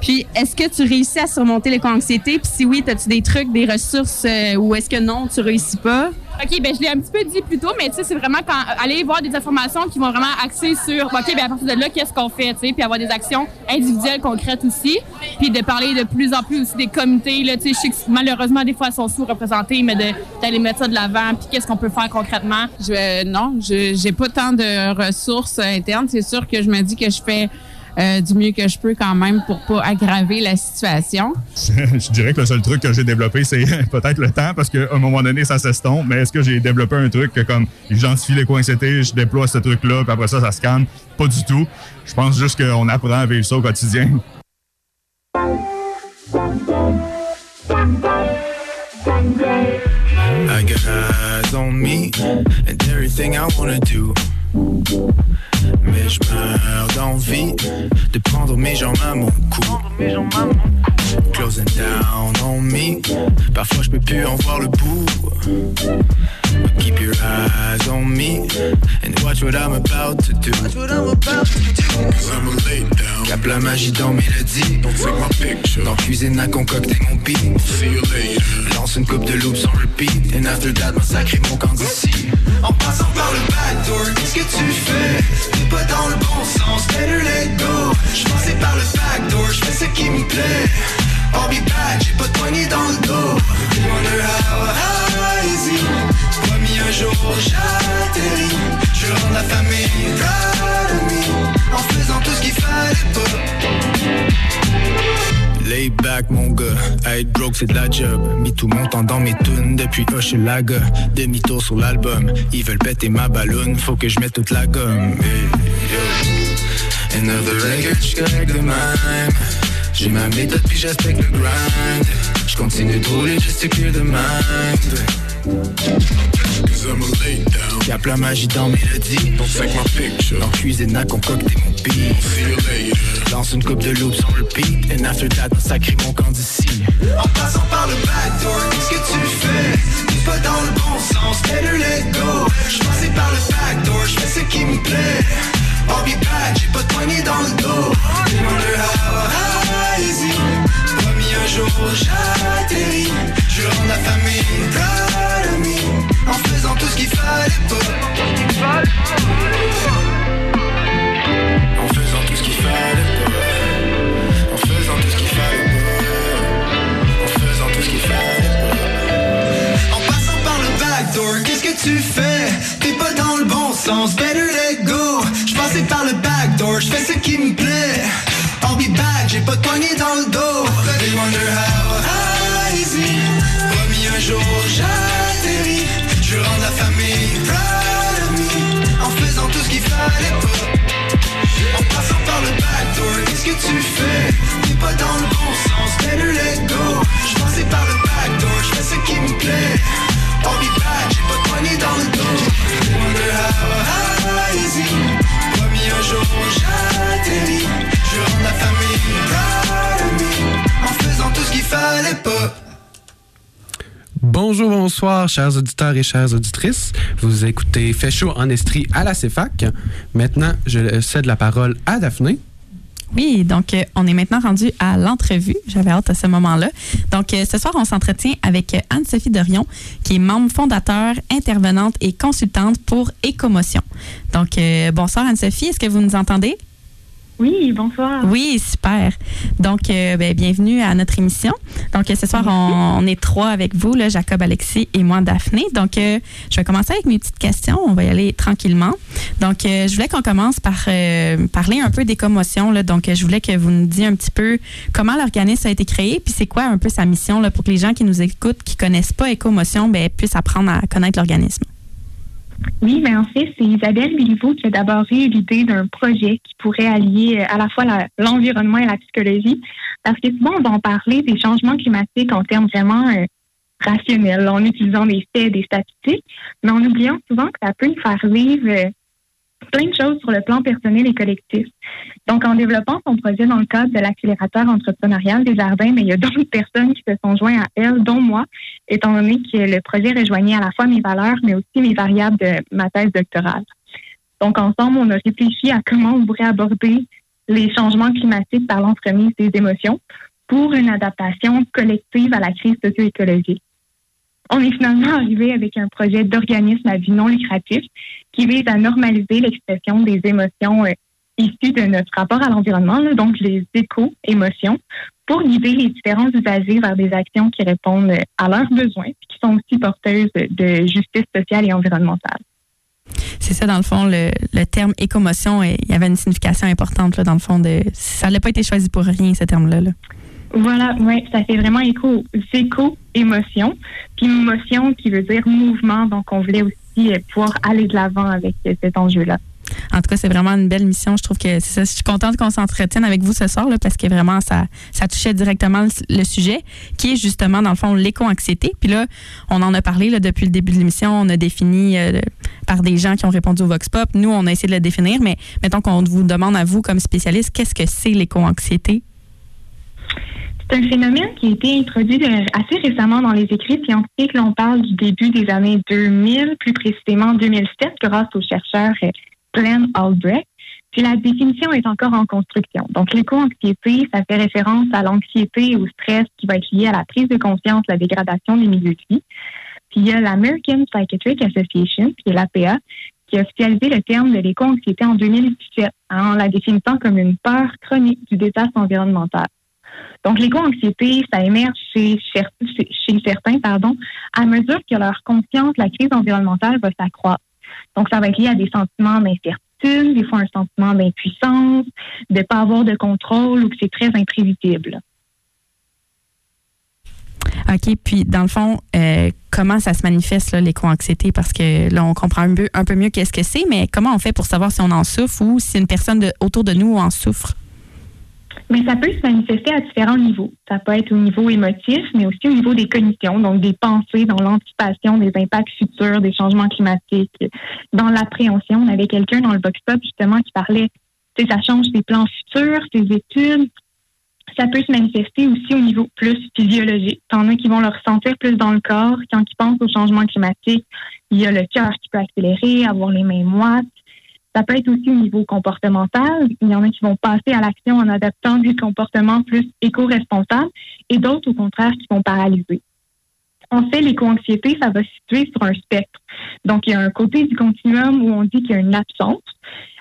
Puis, est-ce que tu réussis à surmonter l'éco-anxiété? Puis si oui, as-tu des trucs, des ressources euh, ou est-ce que non, tu réussis pas? OK, ben je l'ai un petit peu dit plus tôt, mais tu sais, c'est vraiment quand aller voir des informations qui vont vraiment axer sur OK, ben à partir de là, qu'est-ce qu'on fait, tu sais, puis avoir des actions individuelles concrètes aussi, puis de parler de plus en plus aussi des comités là, tu sais, je sais que malheureusement des fois elles sont sous-représentés, mais de- d'aller mettre ça de l'avant, puis qu'est-ce qu'on peut faire concrètement? Je, non, je j'ai pas tant de ressources internes. C'est sûr que je me dis que je fais euh, du mieux que je peux quand même pour pas aggraver la situation. je dirais que le seul truc que j'ai développé, c'est peut-être le temps, parce qu'à un moment donné, ça s'estompe. Mais est-ce que j'ai développé un truc que, comme, j'identifie les coins c'était, je déploie ce truc-là, puis après ça, ça scanne? Pas du tout. Je pense juste qu'on apprend à vivre ça au quotidien. I got eyes on me and everything I wanna do. Mais je meurs d'envie de prendre mes jambes à mon cou. Closing down on me. Parfois je peux plus en voir le bout. Keep your eyes on me and watch what I'm about to do. Watch what I'm about to do. Cause I'm a lay down. Cap la magie dans mélodie. Don't take my picture. Dans cuisine à concocter mon beat. See you later. Lance une coupe de loops en repeat. And after that, massacrer mon camp d'ici. En passant par le backdoor, qu'est-ce que tu fais? T'es pas dans le bon sens, better let go. J'passais par le backdoor, j'fais ce qui me plaît. I'll be back, j'ai pas de poignée dans le dos. Wonder how high is he? Jour j'atterris. Je rends la famille. En faisant tout ce qu'il fallait pas. Lay back mon gars, être broke c'est de la job Mis tout mon temps dans mes tunes depuis Hochelaga Demi-tour sur l'album, ils veulent péter ma balloune Faut que je mette toute la gomme. Another record, J'ai ma méthode puis j'aspecte le grind Je continue de rouler to clear the mind Cause I'm a. Y'a plein magie dans mélodie. Don't take my picture. En cuisine à concocter mon beat. See you later. Lance une coupe de loops on repeat. And after that, sacré mon camp d'ici. En passant par le backdoor, qu'est-ce que tu fais? Pas dans le bon sens, better let go. Chers auditeurs et chères auditrices. Vous écoutez Fait chaud en Estrie à la CFAC. Maintenant, je cède la parole à Daphné. Oui, donc euh, on est maintenant rendu à l'entrevue. J'avais hâte à ce moment-là. Donc euh, ce soir, on s'entretient avec euh, Anne-Sophie Dorion, qui est membre fondateur, intervenante et consultante pour Écomotion. Donc bonsoir Anne-Sophie, est-ce que vous nous entendez? Oui, bonsoir. Oui, super. Donc, euh, ben, bienvenue à notre émission. Donc, euh, ce soir, on, on est trois avec vous, là, Jacob, Alexis et moi, Daphné. Donc, euh, je vais commencer avec mes petites questions. On va y aller tranquillement. Donc, euh, je voulais qu'on commence par parler un peu des commotions. Là. Donc, je voulais que vous nous disiez un petit peu comment l'organisme a été créé, puis c'est quoi un peu sa mission là, pour que les gens qui nous écoutent, qui connaissent pas Écomotion, ben, puissent apprendre à connaître l'organisme. Oui, mais en fait, c'est Isabelle Béliveau qui a d'abord eu l'idée d'un projet qui pourrait allier euh, à la fois l'environnement et la psychologie. Parce que souvent, on va en parler des changements climatiques en termes vraiment euh, rationnels, en utilisant des faits, des statistiques, mais en oubliant souvent que ça peut nous faire vivre euh, plein de choses sur le plan personnel et collectif. Donc, en développant son projet dans le cadre de l'accélérateur entrepreneurial des jardins, mais il y a d'autres personnes qui se sont joints à elle, dont moi, étant donné que le projet rejoignait à la fois mes valeurs, mais aussi mes variables de ma thèse doctorale. Donc, ensemble, on a réfléchi à comment on pourrait aborder les changements climatiques par l'entremise des émotions pour une adaptation collective à la crise socio-écologique. On est finalement arrivé avec un projet d'organisme à but non lucratif qui vise à normaliser l'expression des émotions euh, issues de notre rapport à l'environnement, donc les éco-émotions, pour guider les différents usagers vers des actions qui répondent euh, à leurs besoins et qui sont aussi porteuses de justice sociale et environnementale. C'est ça, dans le fond, le, le terme écomotion, il y avait une signification importante, dans le fond. Ça n'a pas été choisi pour rien, ce terme-là. là. Voilà, oui, ça fait vraiment écho, écho, émotion, puis émotion qui veut dire mouvement, donc on voulait aussi euh, pouvoir aller de l'avant avec euh, cet enjeu-là. En tout cas, c'est vraiment une belle mission. Je trouve que ça. Je suis contente qu'on s'entretienne avec vous ce soir là, parce que vraiment, ça, ça touchait directement le, le sujet, qui est justement, dans le fond, l'éco-anxiété. Puis là, on en a parlé là, depuis le début de l'émission. On a défini euh, par des gens qui ont répondu au Vox Pop. Nous, on a essayé de le définir, mais mettons qu'on vous demande à vous, comme spécialiste, qu'est-ce que c'est l'éco-anxiété? C'est un phénomène qui a été introduit assez récemment dans les écrits scientifiques. Là, on parle du début des années 2000, plus précisément 2007, grâce au chercheur euh, Glenn Albrecht. Puis la définition est encore en construction. Donc, l'éco-anxiété, ça fait référence à l'anxiété au stress qui va être lié à la prise de conscience, la dégradation des milieux de vie. Puis il y a l'American Psychiatric Association, qui est l'APA, qui a officialisé le terme de l'éco-anxiété en 2017 en la définissant comme une peur chronique du désastre environnemental. Donc, l'éco-anxiété, ça émerge chez, certains pardon, à mesure que leur conscience, la crise environnementale va s'accroître. Donc, ça va être lié à des sentiments d'incertitude, des fois un sentiment d'impuissance, de ne pas avoir de contrôle ou que c'est très imprévisible. OK. Puis, dans le fond, euh, comment ça se manifeste, l'éco-anxiété? Parce que là, on comprend un peu mieux qu'est-ce que c'est, mais comment on fait pour savoir si on en souffre ou si une personne autour de nous en souffre? Mais ça peut se manifester à différents niveaux. Ça peut être au niveau émotif, mais aussi au niveau des cognitions, donc des pensées, dans l'anticipation des impacts futurs, des changements climatiques, dans l'appréhension. On avait quelqu'un dans le box pop justement qui parlait, tu ça change ses plans futurs, ses études. Ça peut se manifester aussi au niveau plus physiologique. T'en as qui vont le ressentir plus dans le corps. Quand ils pensent au changement climatique, il y a le cœur qui peut accélérer, avoir les mains moites. Ça peut être aussi au niveau comportemental. Il y en a qui vont passer à l'action en adaptant des comportements plus éco-responsables et d'autres, au contraire, qui vont paralyser. En fait, l'éco-anxiété, ça va se situer sur un spectre. Donc, il y a un côté du continuum où on dit qu'il y a une absence,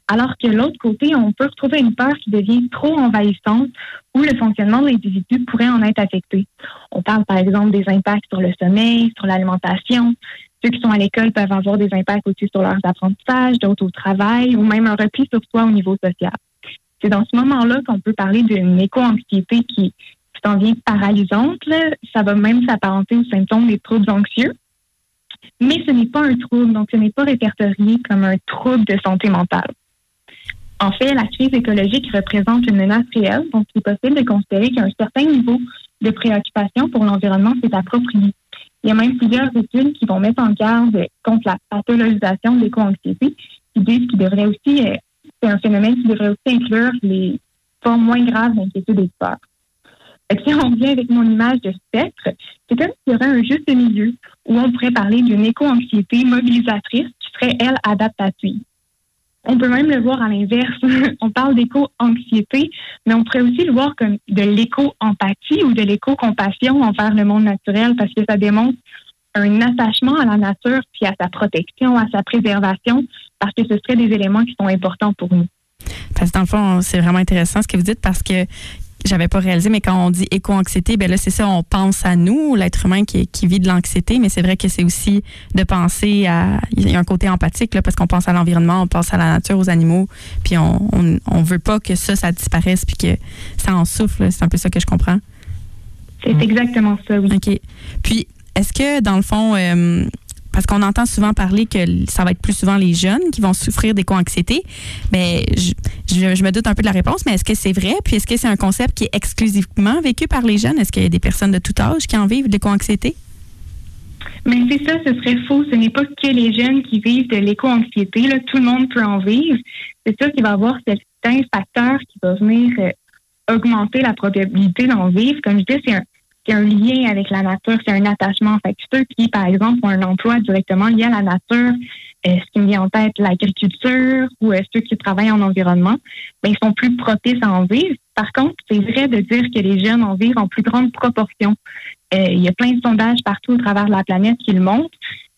alors que l'autre côté, on peut retrouver une peur qui devient trop envahissante où le fonctionnement de l'individu pourrait en être affecté. On parle par exemple des impacts sur le sommeil, sur l'alimentation, ceux qui sont à l'école peuvent avoir des impacts aussi sur leurs apprentissages, d'autres au travail ou même un repli sur soi au niveau social. C'est dans ce moment-là qu'on peut parler d'une éco-anxiété qui, s'en vient paralysante. Ça va même s'apparenter aux symptômes des troubles anxieux. Mais ce n'est pas un trouble, donc ce n'est pas répertorié comme un trouble de santé mentale. En fait, la crise écologique représente une menace réelle, donc il est possible de considérer qu'un certain niveau de préoccupation pour l'environnement s'est approprié. Il y a même plusieurs études qui vont mettre en garde contre la pathologisation de l'éco-anxiété, qui disent qu'il devrait aussi, euh, c'est un phénomène qui devrait aussi inclure les formes moins graves d'inquiétude et de peur. si on vient avec mon image de spectre, c'est comme s'il y aurait un juste milieu où on pourrait parler d'une éco-anxiété mobilisatrice qui serait, elle, adaptative. On peut même le voir à l'inverse. on parle d'éco-anxiété, mais on pourrait aussi le voir comme de l'éco-empathie ou de l'éco-compassion envers le monde naturel parce que ça démontre un attachement à la nature puis à sa protection, à sa préservation, parce que ce seraient des éléments qui sont importants pour nous. Parce que dans le fond, c'est vraiment intéressant ce que vous dites parce que j'avais pas réalisé, mais quand on dit éco-anxiété, ben là, c'est ça, on pense à nous, l'être humain qui, vit de l'anxiété, mais c'est vrai que c'est aussi de penser à. Il y a un côté empathique, là, parce qu'on pense à l'environnement, on pense à la nature, aux animaux, puis on, on, veut pas que ça, ça disparaisse, puis que ça en souffle. C'est un peu ça que je comprends. C'est exactement ça, oui. OK. Puis, est-ce que, dans le fond, euh, parce qu'on entend souvent parler que ça va être plus souvent les jeunes qui vont souffrir d'éco-anxiété. Mais je, me doute un peu de la réponse, mais est-ce que c'est vrai? Puis est-ce que c'est un concept qui est exclusivement vécu par les jeunes? Est-ce qu'il y a des personnes de tout âge qui en vivent d'éco-anxiété? Mais c'est ça, ce serait faux. Ce n'est pas que les jeunes qui vivent de l'éco-anxiété. Tout le monde peut en vivre. C'est sûr qu'il va y avoir certains facteurs qui vont venir euh, augmenter la probabilité d'en vivre. Comme je disais, c'est un, c'est un lien avec la nature, c'est un attachement. Fait ceux qui, par exemple, ont un emploi directement lié à la nature, euh, ce qui me vient en tête, l'agriculture ou euh, ceux qui travaillent en environnement, ben, ils sont plus propices à en vivre. Par contre, c'est vrai de dire que les jeunes en vivent en plus grande proportion. Euh, il y a plein de sondages partout au travers de la planète qui le montrent.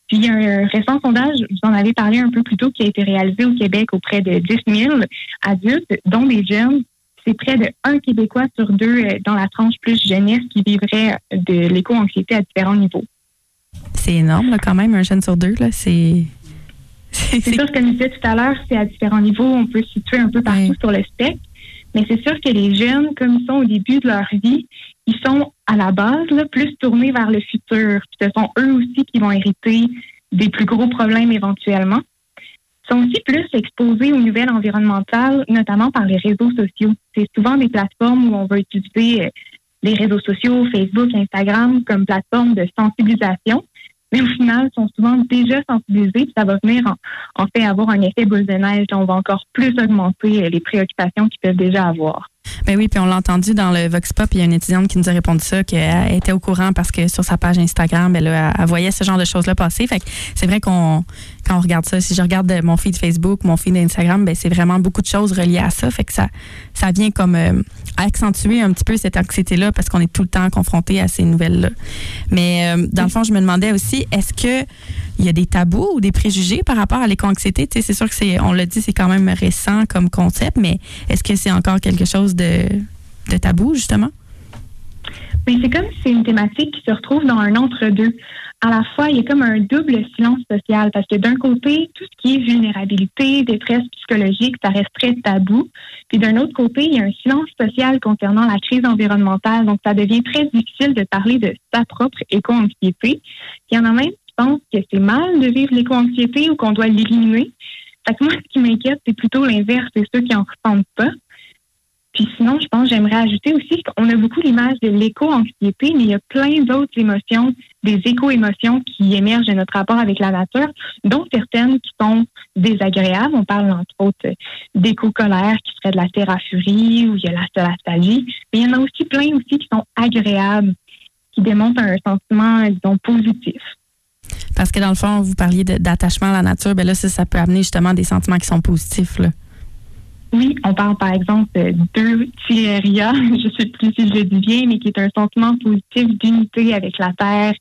Puis il y a un récent sondage, vous en avez parlé un peu plus tôt, qui a été réalisé au Québec auprès de 10 000 adultes, dont des jeunes c'est près de un Québécois sur deux euh, dans la tranche plus jeunesse qui vivrait de l'éco-anxiété à différents niveaux. C'est énorme, quand même, un jeune sur deux. Là, c'est. C'est sûr, comme je disais tout à l'heure, c'est à différents niveaux. On peut se situer un peu partout sur le spectre. Mais c'est sûr que les jeunes, comme ils sont au début de leur vie, ils sont à la base plus tournés vers le futur. ce sont eux aussi qui vont hériter des plus gros problèmes éventuellement sont aussi plus exposés aux nouvelles environnementales, notamment par les réseaux sociaux. C'est souvent des plateformes où on va utiliser euh, les réseaux sociaux, Facebook, Instagram, comme plateforme de sensibilisation. mais au final, sont souvent déjà sensibilisés, puis ça va venir en, fait avoir un effet boule de neige. On va encore plus augmenter les préoccupations qu'ils peuvent déjà avoir. Ben oui, puis on l'a entendu dans le Vox Pop, il y a une étudiante qui nous a répondu ça, qu'elle était au courant parce que sur sa page Instagram, ben là, elle, voyait ce genre de choses-là passer. Fait que c'est vrai qu'on quand on regarde ça, si je regarde mon feed Facebook, mon feed Instagram, ben c'est vraiment beaucoup de choses reliées à ça. Fait que ça, ça vient comme euh, accentuer un petit peu cette anxiété-là parce qu'on est tout le temps confronté à ces nouvelles-là. Mais euh, dans le fond, je me demandais aussi, est-ce que il y a des tabous ou des préjugés par rapport à l'éco-anxiété? C'est sûr que c'est, on l'a dit, c'est quand même récent comme concept, mais est-ce que c'est encore quelque chose de, de tabou, justement? Mais c'est comme si c'est une thématique qui se retrouve dans un entre-deux. À la fois, il y a comme un double silence social parce que d'un côté, tout ce qui est vulnérabilité, détresse psychologique, ça reste très tabou. Puis d'un autre côté, il y a un silence social concernant la crise environnementale. Donc, ça devient très difficile de parler de sa propre éco-anxiété. Il y en a même qui pensent que c'est mal de vivre l'éco-anxiété ou qu'on doit l'éliminer. Fait que moi, ce qui m'inquiète, c'est plutôt l'inverse, c'est ceux qui en ressentent pas. Puis sinon, je pense, j'aimerais ajouter aussi qu'on a beaucoup l'image de l'éco-anxiété, mais il y a plein d'autres émotions, des éco-émotions qui émergent de notre rapport avec la nature, dont certaines qui sont désagréables. On parle entre autres d'éco-colère qui serait de la terrafurie ou il y a la solastalgie. Mais il y en a aussi plein aussi qui sont agréables, qui démontrent un sentiment, disons, positif. Parce que dans le fond, vous parliez d'attachement à la nature, ben là, ça, peut amener justement des sentiments qui sont positifs. Oui, on parle par exemple de Thieria, je ne sais plus si je le dis bien, mais qui est un sentiment positif d'unité avec la Terre.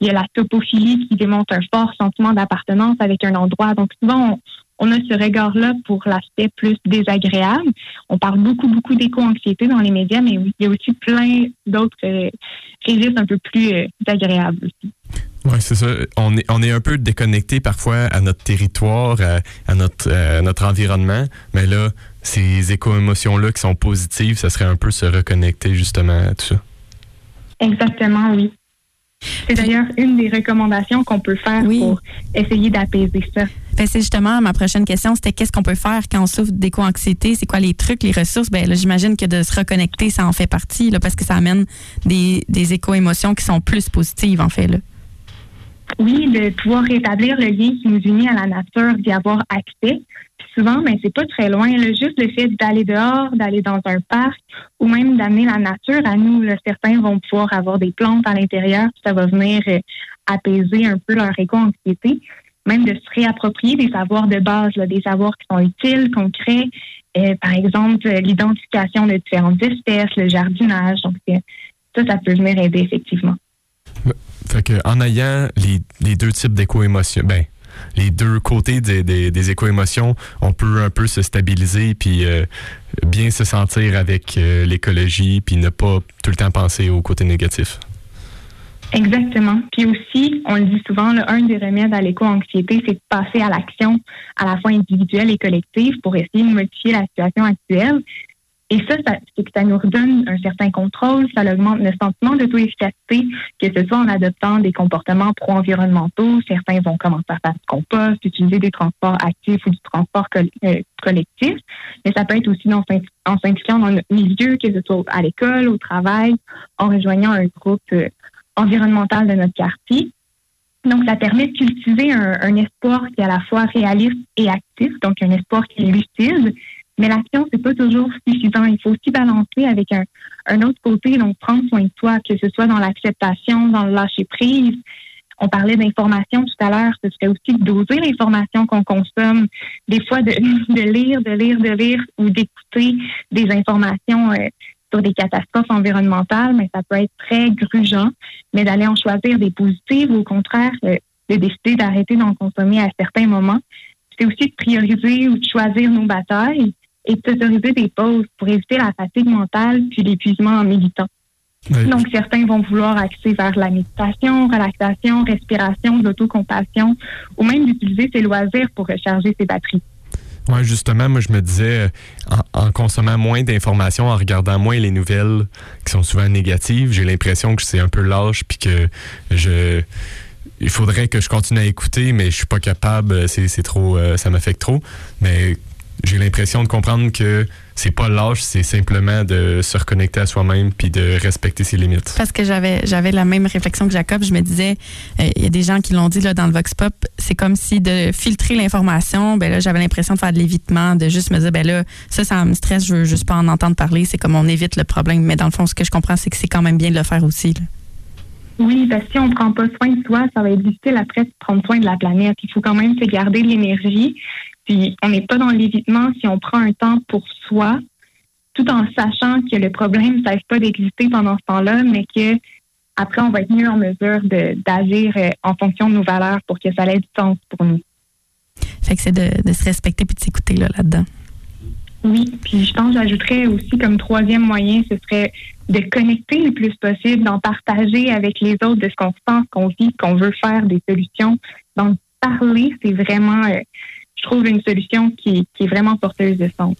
Il y a la topophilie qui démontre un fort sentiment d'appartenance avec un endroit. Donc souvent, on, a ce regard-là pour l'aspect plus désagréable. On parle beaucoup, beaucoup d'éco-anxiété dans les médias, mais il y a aussi plein d'autres euh, un peu plus euh, agréables aussi. Oui, c'est ça. On est, on est un peu déconnecté parfois à notre territoire, à, notre, à notre environnement. Mais là, ces éco-émotions-là qui sont positives, ça serait un peu se reconnecter justement à tout ça. Exactement, oui. C'est d'ailleurs une des recommandations qu'on peut faire pour essayer d'apaiser ça. Ben, c'est justement ma prochaine question, c'était qu'est-ce qu'on peut faire quand on souffre d'éco-anxiété? C'est quoi les trucs, les ressources? Ben, j'imagine que de se reconnecter, ça en fait partie, là, parce que ça amène des, des éco-émotions qui sont plus positives, en fait. Là. Oui, de pouvoir rétablir le lien qui nous unit à la nature, d'y avoir accès souvent, mais c'est pas très loin. Juste le fait d'aller dehors, d'aller dans un parc ou même d'amener la nature à nous. certains vont pouvoir avoir des plantes à l'intérieur, ça va venir euh, apaiser un peu leur éco-anxiété. Même de se réapproprier des savoirs de base, des savoirs qui sont utiles, concrets. Euh, par exemple, l'identification de différentes espèces, le jardinage. Donc, euh, ça, ça peut venir aider effectivement. Fait que, en ayant les, deux types d'éco-émotions, ben, les deux côtés des, des, éco-émotions, on peut un peu se stabiliser puis euh, bien se sentir avec euh, l'écologie puis ne pas tout le temps penser au côté négatif. Exactement. Puis aussi, on le dit souvent, un des remèdes à l'éco-anxiété, c'est de passer à l'action à la fois individuelle et collective pour essayer de modifier la situation actuelle. Et ça, c'est que ça nous redonne un certain contrôle, ça augmente le sentiment d'auto-efficacité, que ce soit en adoptant des comportements pro-environnementaux. Certains vont commencer à faire du compost, utiliser des transports actifs ou du transport euh, collectif. Mais ça peut être aussi en s'impliquant dans notre milieu, que ce soit à l'école, au travail, en rejoignant un groupe euh, environnemental de notre quartier. Donc, ça permet de cultiver un, un espoir qui est à la fois réaliste et actif, donc un espoir qui est lucide, mais l'action, c'est pas toujours suffisant. Il faut aussi balancer avec un, autre côté, donc prendre soin de toi, que ce soit dans l'acceptation, dans le lâcher prise. On parlait d'information tout à l'heure, ce serait aussi de doser l'information qu'on consomme. Des fois, de, lire, de lire, de lire ou d'écouter des informations euh, sur des catastrophes environnementales, mais ça peut être très grugeant. Mais d'aller en choisir des positives ou au contraire, euh, de décider d'arrêter d'en consommer à certains moments. C'est aussi de prioriser ou de choisir nos batailles et de s'autoriser des pauses pour éviter la fatigue mentale puis l'épuisement en méditant. Donc, certains vont vouloir axer vers la méditation, relaxation, respiration, l'autocompassion ou même d'utiliser ses loisirs pour recharger ses batteries. Oui, justement, moi, je me disais, euh, en, consommant moins d'informations, en regardant moins les nouvelles qui sont souvent négatives, j'ai l'impression que c'est un peu lâche puis que je. Il faudrait que je continue à écouter, mais je suis pas capable, c'est trop, euh, ça m'affecte trop. Mais j'ai l'impression de comprendre que c'est pas lâche, c'est simplement de se reconnecter à soi-même puis de respecter ses limites. Parce que j'avais j'avais la même réflexion que Jacob. Je me disais, euh, il y a des gens qui l'ont dit là, dans le Vox Pop, c'est comme si de filtrer l'information, ben là, j'avais l'impression de faire de l'évitement, de juste me dire, ben là, ça, ça me stresse, je veux juste pas en entendre parler. C'est comme on évite le problème. Mais dans le fond, ce que je comprends, c'est que c'est quand même bien de le faire aussi. Oui, parce que si on ne prend pas soin de soi, ça va être difficile après de prendre soin de la planète. Il faut quand même se garder de l'énergie. Puis on n'est pas dans l'évitement si on prend un temps pour soi, tout en sachant que le problème ne cesse pas d'exister pendant ce temps-là, mais que après on va être mieux en mesure d'agir euh, en fonction de nos valeurs pour que ça ait du sens pour nous. Fait que c'est de, de, se respecter puis de s'écouter là, là-dedans. Oui, puis je pense j'ajouterais aussi comme troisième moyen, ce serait de connecter le plus possible, d'en partager avec les autres de ce qu'on pense, qu'on vit, qu'on veut faire, des solutions. Donc, parler, c'est vraiment, euh, je trouve, une solution qui, est vraiment porteuse de sens.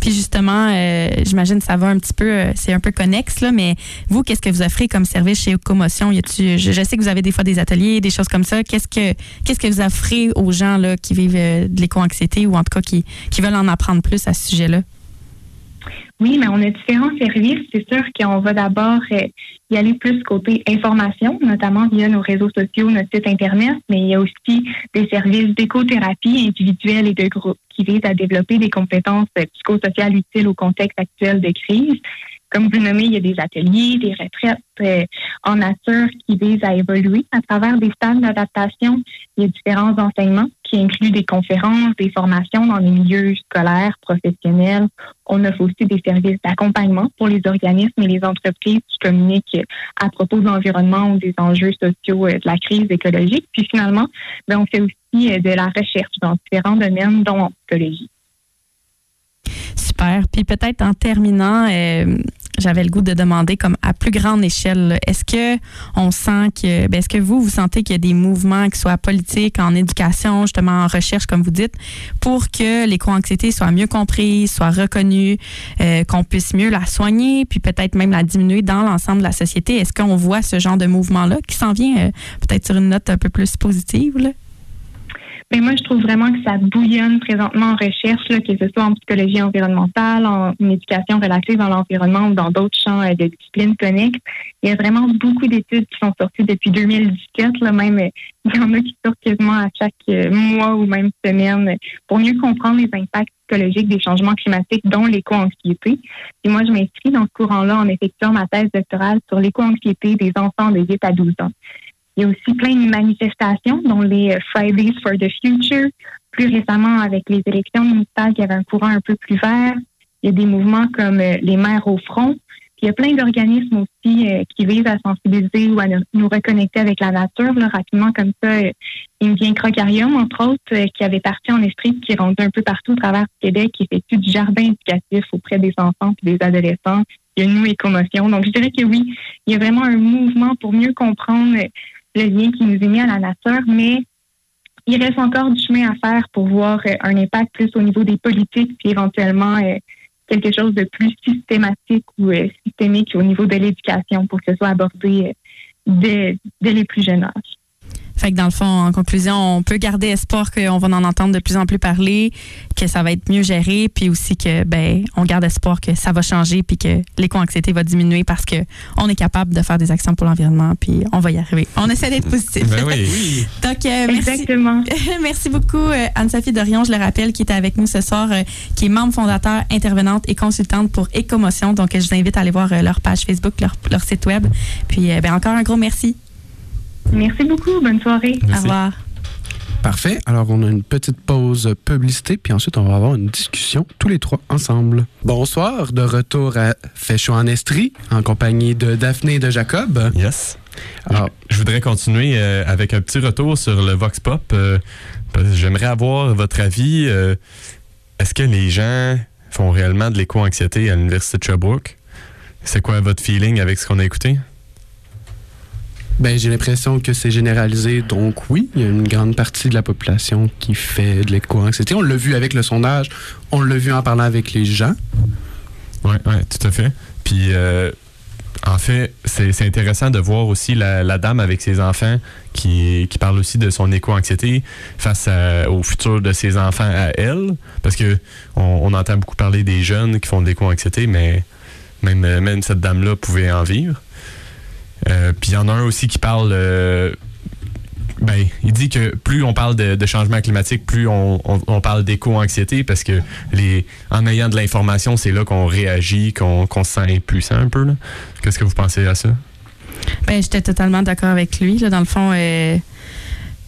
Puis justement, euh, j'imagine que ça va un petit peu, euh, c'est un peu connexe, là, mais vous, qu'est-ce que vous offrez comme service chez Commotion? Je, sais que vous avez des fois des ateliers, des choses comme ça. Qu'est-ce que qu'est-ce que vous offrez aux gens là, qui vivent de l'éco-anxiété ou en tout cas qui, qui veulent en apprendre plus à ce sujet-là? Oui, mais on a différents services. C'est sûr qu'on va d'abord euh, y aller plus côté information, notamment via nos réseaux sociaux, notre site Internet, mais il y a aussi des services d'écothérapie individuelle et de groupe qui visent à développer des compétences psychosociales utiles au contexte actuel de crise. Comme vous nommez, il y a des ateliers, des retraites euh, en nature qui visent à évoluer à travers des stades d'adaptation. Il y a différents enseignements qui incluent des conférences, des formations dans les milieux scolaires, professionnels. On offre aussi des services d'accompagnement pour les organismes et les entreprises qui communiquent à propos de l'environnement ou des enjeux sociaux euh, de la crise écologique. Puis finalement, ben, on fait aussi euh, de la recherche dans différents domaines, dont en. Super. Puis peut-être en terminant, j'avais le goût de demander comme à plus grande échelle, est-ce que on sent que, ben, est-ce que vous vous sentez qu'il y a des mouvements qui soient politiques, en éducation, justement en recherche, comme vous dites, pour que l'éco-anxiété soit mieux comprise, soit reconnue, euh, qu'on puisse mieux la soigner, puis peut-être même la diminuer dans l'ensemble de la société? Est-ce qu'on voit ce genre de mouvement-là qui s'en vient euh, peut-être sur une note un peu plus positive? Là? Mais moi, je trouve vraiment que ça bouillonne présentement en recherche, là, que ce soit en psychologie environnementale, en éducation relative à l'environnement ou dans d'autres champs euh, de disciplines connexes. Il y a vraiment beaucoup d'études qui sont sorties depuis 2017. Là, même, euh, il y en a qui sortent quasiment à chaque euh, mois ou même semaine pour mieux comprendre les impacts psychologiques des changements climatiques, dont l'éco-anxiété. Et moi, je m'inscris dans ce courant-là en effectuant ma thèse doctorale sur l'éco-anxiété des enfants de 8 à 12 ans. Il y a aussi plein de manifestations, dont les Fridays for the Future. Plus récemment, avec les élections municipales, il y avait un courant un peu plus vert. Il y a des mouvements comme euh, les maires au front. Il y a plein d'organismes aussi euh, qui visent à sensibiliser ou à nous reconnecter avec la nature. Là, rapidement, comme ça, euh, il me vient Crocarium, entre autres, qui avait parti en esprit, qui est un peu partout au travers du Québec, qui effectue du jardin éducatif auprès des enfants et des adolescents. Il y a une écomotion. Donc, je dirais que oui, il y a vraiment un mouvement pour mieux comprendre le lien qui nous mis à la nature, mais il reste encore du chemin à faire pour voir euh, un impact plus au niveau des politiques, puis éventuellement euh, quelque chose de plus systématique ou euh, systémique au niveau de l'éducation pour que ce soit abordé dès, dès les plus jeunes âges. Fait que dans le fond, en conclusion, on peut garder espoir qu'on va en entendre de plus en plus parler, que ça va être mieux géré, puis aussi que ben on garde espoir que ça va changer, puis que l'éco-anxiété va diminuer parce que on est capable de faire des actions pour l'environnement, puis on va y arriver. On essaie d'être positif. Ben oui. Donc euh, merci, merci beaucoup euh, Anne-Sophie Dorion, je le rappelle, qui était avec nous ce soir, euh, qui est membre fondateur, intervenante et consultante pour Écomotion. Donc je vous invite à aller voir leur page Facebook, leur, leur site web. Puis ben encore un gros merci. Merci beaucoup. Bonne soirée. Au revoir. Parfait. Alors, on a une petite pause publicité, puis ensuite, on va avoir une discussion tous les trois ensemble. Bonsoir, de retour à Fait en Estrie, en compagnie de Daphné et de Jacob. Yes. Alors, je voudrais continuer euh, avec un petit retour sur le Vox Pop. Euh, j'aimerais avoir votre avis. Euh, est-ce que les gens font réellement de l'éco-anxiété à l'Université de Sherbrooke? C'est quoi votre feeling avec ce qu'on a écouté? Ben, j'ai l'impression que c'est généralisé. Donc oui, il y a une grande partie de la population qui fait de l'éco-anxiété. On l'a vu avec le sondage, on l'a vu en parlant avec les gens. Oui, ouais, tout à fait. Puis euh, En fait, c'est intéressant de voir aussi la, dame avec ses enfants qui, qui parle aussi de son éco-anxiété face au futur de ses enfants à elle. Parce que on, on entend beaucoup parler des jeunes qui font de l'éco-anxiété, mais même, même cette dame-là pouvait en vivre. Euh, Puis il y en a un aussi qui parle. euh, ben, il dit que plus on parle de, changement climatique, plus on, on- parle d'éco-anxiété parce que les, en ayant de l'information, c'est là qu'on réagit, qu'on qu'on se sent impuissant un peu. Qu'est-ce que vous pensez à ça? Ben, j'étais totalement d'accord avec lui. Là, dans le fond, euh,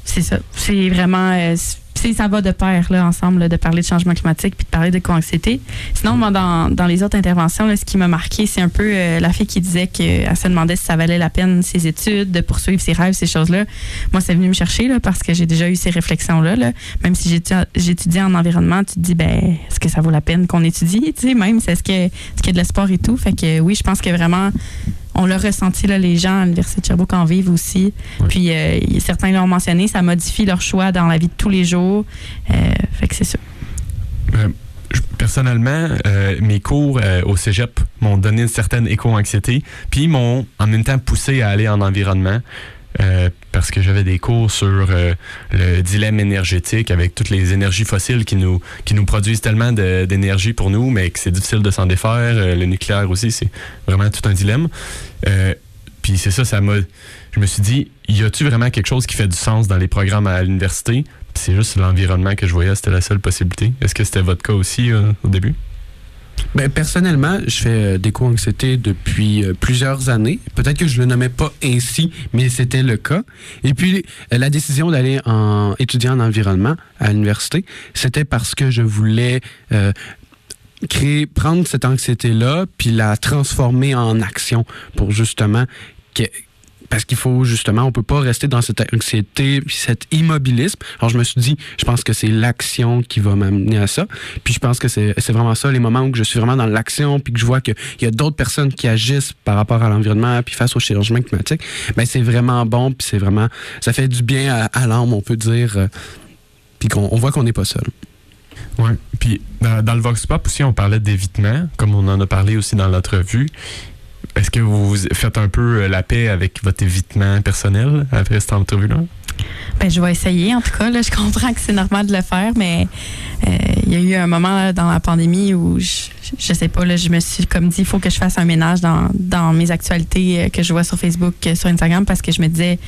c'est ça. C'est vraiment. C'est- ça va de pair là, ensemble là, de parler de changement climatique puis de parler de co-anxiété. Sinon, moi, dans, dans les autres interventions, là, ce qui m'a marqué, c'est un peu euh, la fille qui disait qu'elle se demandait si ça valait la peine ses études, de poursuivre ses rêves, ces choses-là. Moi, c'est venu me chercher là, parce que j'ai déjà eu ces réflexions-là. là. Même si j'étu- j'étudie en environnement, tu te dis, ben, est-ce que ça vaut la peine qu'on étudie? Tu sais, même, c'est ce qu'il y a de l'espoir et tout? Fait que oui, je pense que vraiment, on l'a ressenti, là, les gens à l'Université de Sherbrooke en vivent aussi. Puis euh, certains l'ont mentionné, ça modifie leur choix dans la vie de tous les jours. Euh, fait que c'est ça. Euh, personnellement, euh, mes cours au cégep m'ont donné une certaine éco-anxiété, puis m'ont en même temps poussé à aller en environnement. parce que j'avais des cours sur le dilemme énergétique avec toutes les énergies fossiles qui nous, qui nous produisent tellement d'énergie pour nous, mais que c'est difficile de s'en défaire. Le nucléaire aussi, c'est vraiment tout un dilemme. Puis c'est ça, ça m'a. Je me suis dit, y a-tu vraiment quelque chose qui fait du sens dans les programmes à l'université? C'est juste l'environnement que je voyais, c'était la seule possibilité. Est-ce que c'était votre cas aussi euh, au début? Ben, personnellement, je fais euh, des co-anxiété depuis euh, plusieurs années. Peut-être que je le nommais pas ainsi, mais c'était le cas. Et puis, la décision d'aller en étudier en environnement à l'université, c'était parce que je voulais créer, prendre cette anxiété-là, puis la transformer en action pour justement parce qu'il faut justement, on peut pas rester dans cette anxiété, cet immobilisme. Alors je me suis dit, je pense que c'est l'action qui va m'amener à ça. Puis je pense que c'est vraiment ça, les moments où je suis vraiment dans l'action, puis que je vois qu'il y a d'autres personnes qui agissent par rapport à l'environnement, puis face au changement climatique, ben c'est vraiment bon, puis c'est vraiment, ça fait du bien à, à l'âme, on peut dire, euh, puis qu'on on voit qu'on n'est pas seul. Oui. Puis dans, dans le Vox Pop aussi, on parlait d'évitement, comme on en a parlé aussi dans l'entrevue. Est-ce que vous faites un peu euh, la paix avec votre évitement personnel après cette entrevue-là? Ben, je vais essayer, en tout cas. Je comprends que c'est normal de le faire, mais euh, il y a eu un moment dans la pandémie où je, je sais pas, là, je me suis comme dit, il faut que je fasse un ménage dans, dans mes actualités euh, que je vois sur Facebook, sur Instagram, parce que je me disais,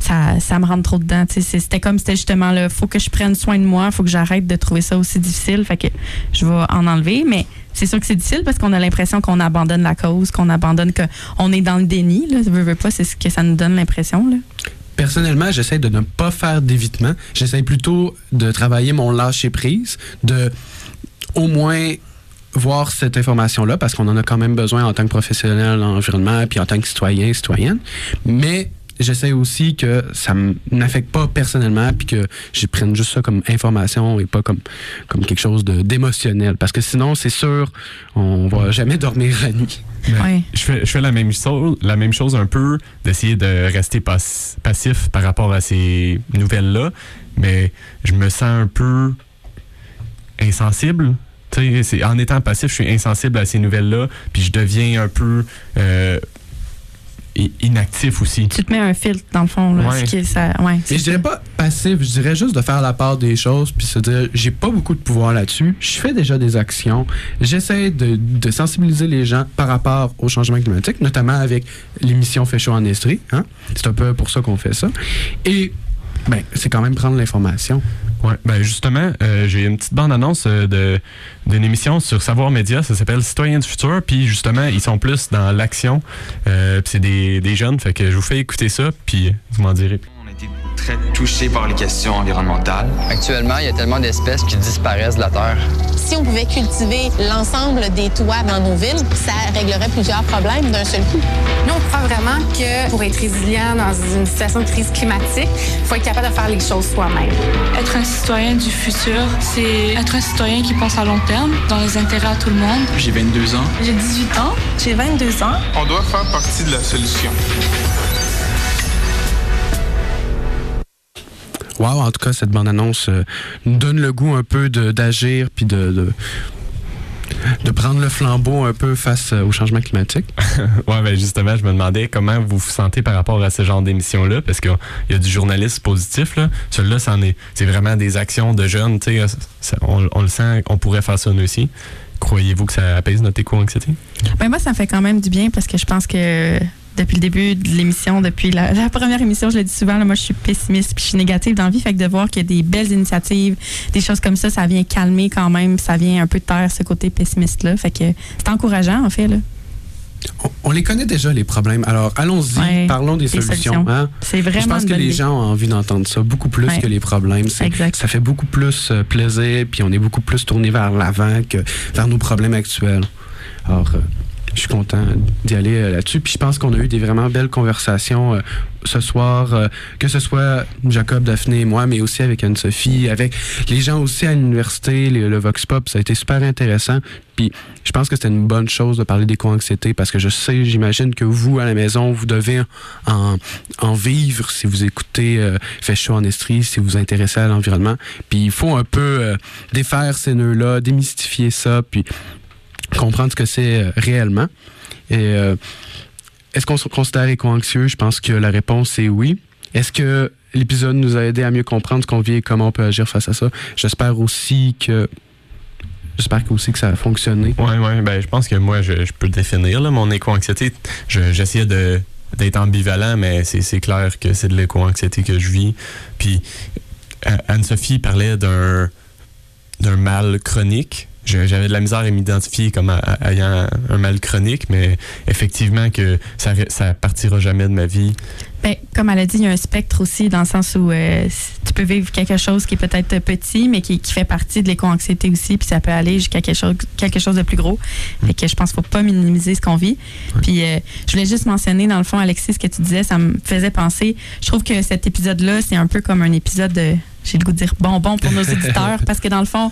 ça, ça me rentre trop dedans. C'était comme c'était justement là, faut que je prenne soin de moi, faut que j'arrête de trouver ça aussi difficile. Fait que je vais en enlever, mais c'est sûr que c'est difficile parce qu'on a l'impression qu'on abandonne la cause, qu'on abandonne, qu'on est dans le déni. Là, veux, pas, c'est ce que ça nous donne l'impression. Personnellement, j'essaie de ne pas faire d'évitement. J'essaie plutôt de travailler mon lâcher prise, de au moins voir cette information-là, parce qu'on en a quand même besoin en tant que professionnel en environnement, puis en tant que citoyen, citoyenne. Mais j'essaie aussi que ça n'affecte pas personnellement, puis que je prenne juste ça comme information et pas comme, comme quelque chose de- d'émotionnel. Parce que sinon, c'est sûr, on va jamais dormir la nuit. Ben, je, fais, je fais la même chose, la même chose un peu, d'essayer de rester pas- passif par rapport à ces nouvelles-là, mais je me sens un peu insensible. Tu sais, c'est- en étant passif, je suis insensible à ces nouvelles-là, puis je deviens un peu euh, inactif aussi. Tu te mets un filtre, dans le fond. Là, Ouais. ce qui est ça, ouais, Mais je dirais pas passif, je dirais juste de faire la part des choses puis se dire j'ai pas beaucoup de pouvoir là-dessus, je fais déjà des actions, j'essaie de, de sensibiliser les gens par rapport au changement climatique, notamment avec l'émission Fait chaud en Estrie. Hein? C'est un peu pour ça qu'on fait ça. Et ben, c'est quand même prendre l'information. Ouais, ben justement, euh, j'ai une petite bande-annonce euh, d'une émission sur Savoir Média, ça s'appelle Citoyens du futur, puis justement, ils sont plus dans l'action, euh, puis c'est des, des jeunes, fait que je vous fais écouter ça, puis vous m'en direz. Très touché par les questions environnementales. Actuellement, il y a tellement d'espèces qui disparaissent de la Terre. Si on pouvait cultiver l'ensemble des toits dans nos villes, ça réglerait plusieurs problèmes d'un seul coup. Nous, on croit vraiment que pour être résilient dans une situation de crise climatique, il faut être capable de faire les choses soi-même. Être un citoyen du futur, c'est être un citoyen qui pense à long terme, dans les intérêts à tout le monde. J'ai 22 ans. J'ai 18 ans. J'ai 22 ans. On doit faire partie de la solution. Wow, en tout cas, cette bande-annonce euh, nous donne le goût un peu d'agir puis de, de, de prendre le flambeau un peu face au changement climatique. ouais, ben justement, je me demandais comment vous vous sentez par rapport à ce genre d'émission-là, parce qu'il y a du journalisme positif. Là. Celui-là, est, c'est vraiment des actions de jeunes. On, on le sent, on pourrait faire ça nous aussi. Croyez-vous que ça apaise notre éco-anxiété? Ben moi, ça me fait quand même du bien parce que je pense que depuis le début de l'émission, depuis la, première émission, je l'ai dit souvent, moi je suis pessimiste puis je suis négative dans la vie. Fait que de voir qu'il y a des belles initiatives, des choses comme ça, ça vient calmer quand même, ça vient un peu taire ce côté pessimiste-là. Fait que c'est encourageant en fait. Là. On, les connaît déjà, les problèmes. Alors, allons-y, parlons des solutions. Hein. C'est vraiment. Je pense que les gens ont envie d'entendre ça beaucoup plus que les problèmes. Exact. Ça fait beaucoup plus euh, plaisir, puis on est beaucoup plus tourné vers l'avant que vers nos problèmes actuels. Alors, euh, je suis content d'y aller euh, là-dessus. Puis je pense qu'on a eu des vraiment belles conversations euh, ce soir, euh, que ce soit Jacob, Daphné et moi, mais aussi avec Anne-Sophie, avec les gens aussi à l'université, le Vox Pop. Ça a été super intéressant. Puis je pense que c'était une bonne chose de parler d'éco-anxiété parce que je sais, j'imagine que vous, à la maison, vous devez en, en vivre si vous écoutez euh, Fait en Estrie, si vous vous intéressez à l'environnement. Puis il faut un peu défaire ces nœuds-là, démystifier ça, puis comprendre ce que c'est euh, réellement. Euh, est-ce qu'on se considère éco-anxieux? Je pense que la réponse est oui. Est-ce que l'épisode nous a aidé à mieux comprendre ce qu'on vit et comment on peut agir face à ça? J'espère aussi que J'espère aussi que ça a fonctionné. Oui, oui. Ben, je pense que moi, je, peux définir, là, mon éco-anxiété. J'essayais d'être ambivalent, mais c'est clair que c'est de l'éco-anxiété que je vis. Puis Anne-Sophie parlait d'un mal chronique j'avais de la misère à m'identifier comme ayant un mal chronique, mais effectivement que ça, ça partira jamais de ma vie. Ben, comme elle a dit, il y a un spectre aussi dans le sens où euh, tu peux vivre quelque chose qui est peut-être petit, mais qui, fait partie de l'éco-anxiété aussi, puis ça peut aller jusqu'à quelque chose, quelque chose de plus gros. Mm. Fait que je pense qu'il ne faut pas minimiser ce qu'on vit. Puis euh, je voulais juste mentionner, dans le fond, Alexis, ce que tu disais, ça me faisait penser. Je trouve que cet épisode-là, c'est un peu comme un épisode de j'ai le goût de dire bonbon pour nos auditeurs parce que dans le fond,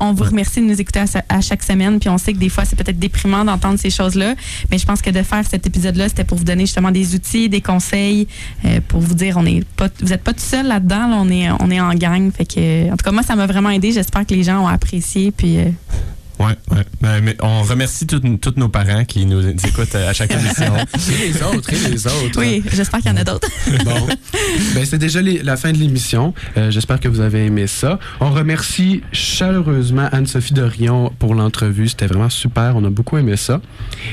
on vous remercie de nous écouter à, chaque semaine puis on sait que des fois c'est peut-être déprimant d'entendre ces choses-là, mais je pense que de faire cet épisode-là, c'était pour vous donner justement des outils, des conseils euh, pour vous dire on est pas vous n'êtes pas tout seul là-dedans, on est on est en gang. Fait que en tout cas moi ça m'a vraiment aidé, j'espère que les gens ont apprécié puis euh, oui, ouais. Ben, mais on remercie tous nos parents qui nous écoutent à chaque émission. et les autres, et les autres. Oui, j'espère qu'il y en a d'autres. bon. Ben, c'est déjà la fin de l'émission. Euh, j'espère que vous avez aimé ça. On remercie chaleureusement Anne-Sophie Dorion pour l'entrevue. C'était vraiment super. On a beaucoup aimé ça.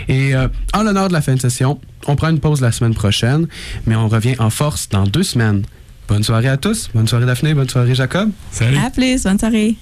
Et euh, en l'honneur de la fin de session, on prend une pause la semaine prochaine, mais on revient en force dans deux semaines. Bonne soirée à tous. Bonne soirée Daphné. Bonne soirée Jacob. Salut. À plus. Bonne soirée.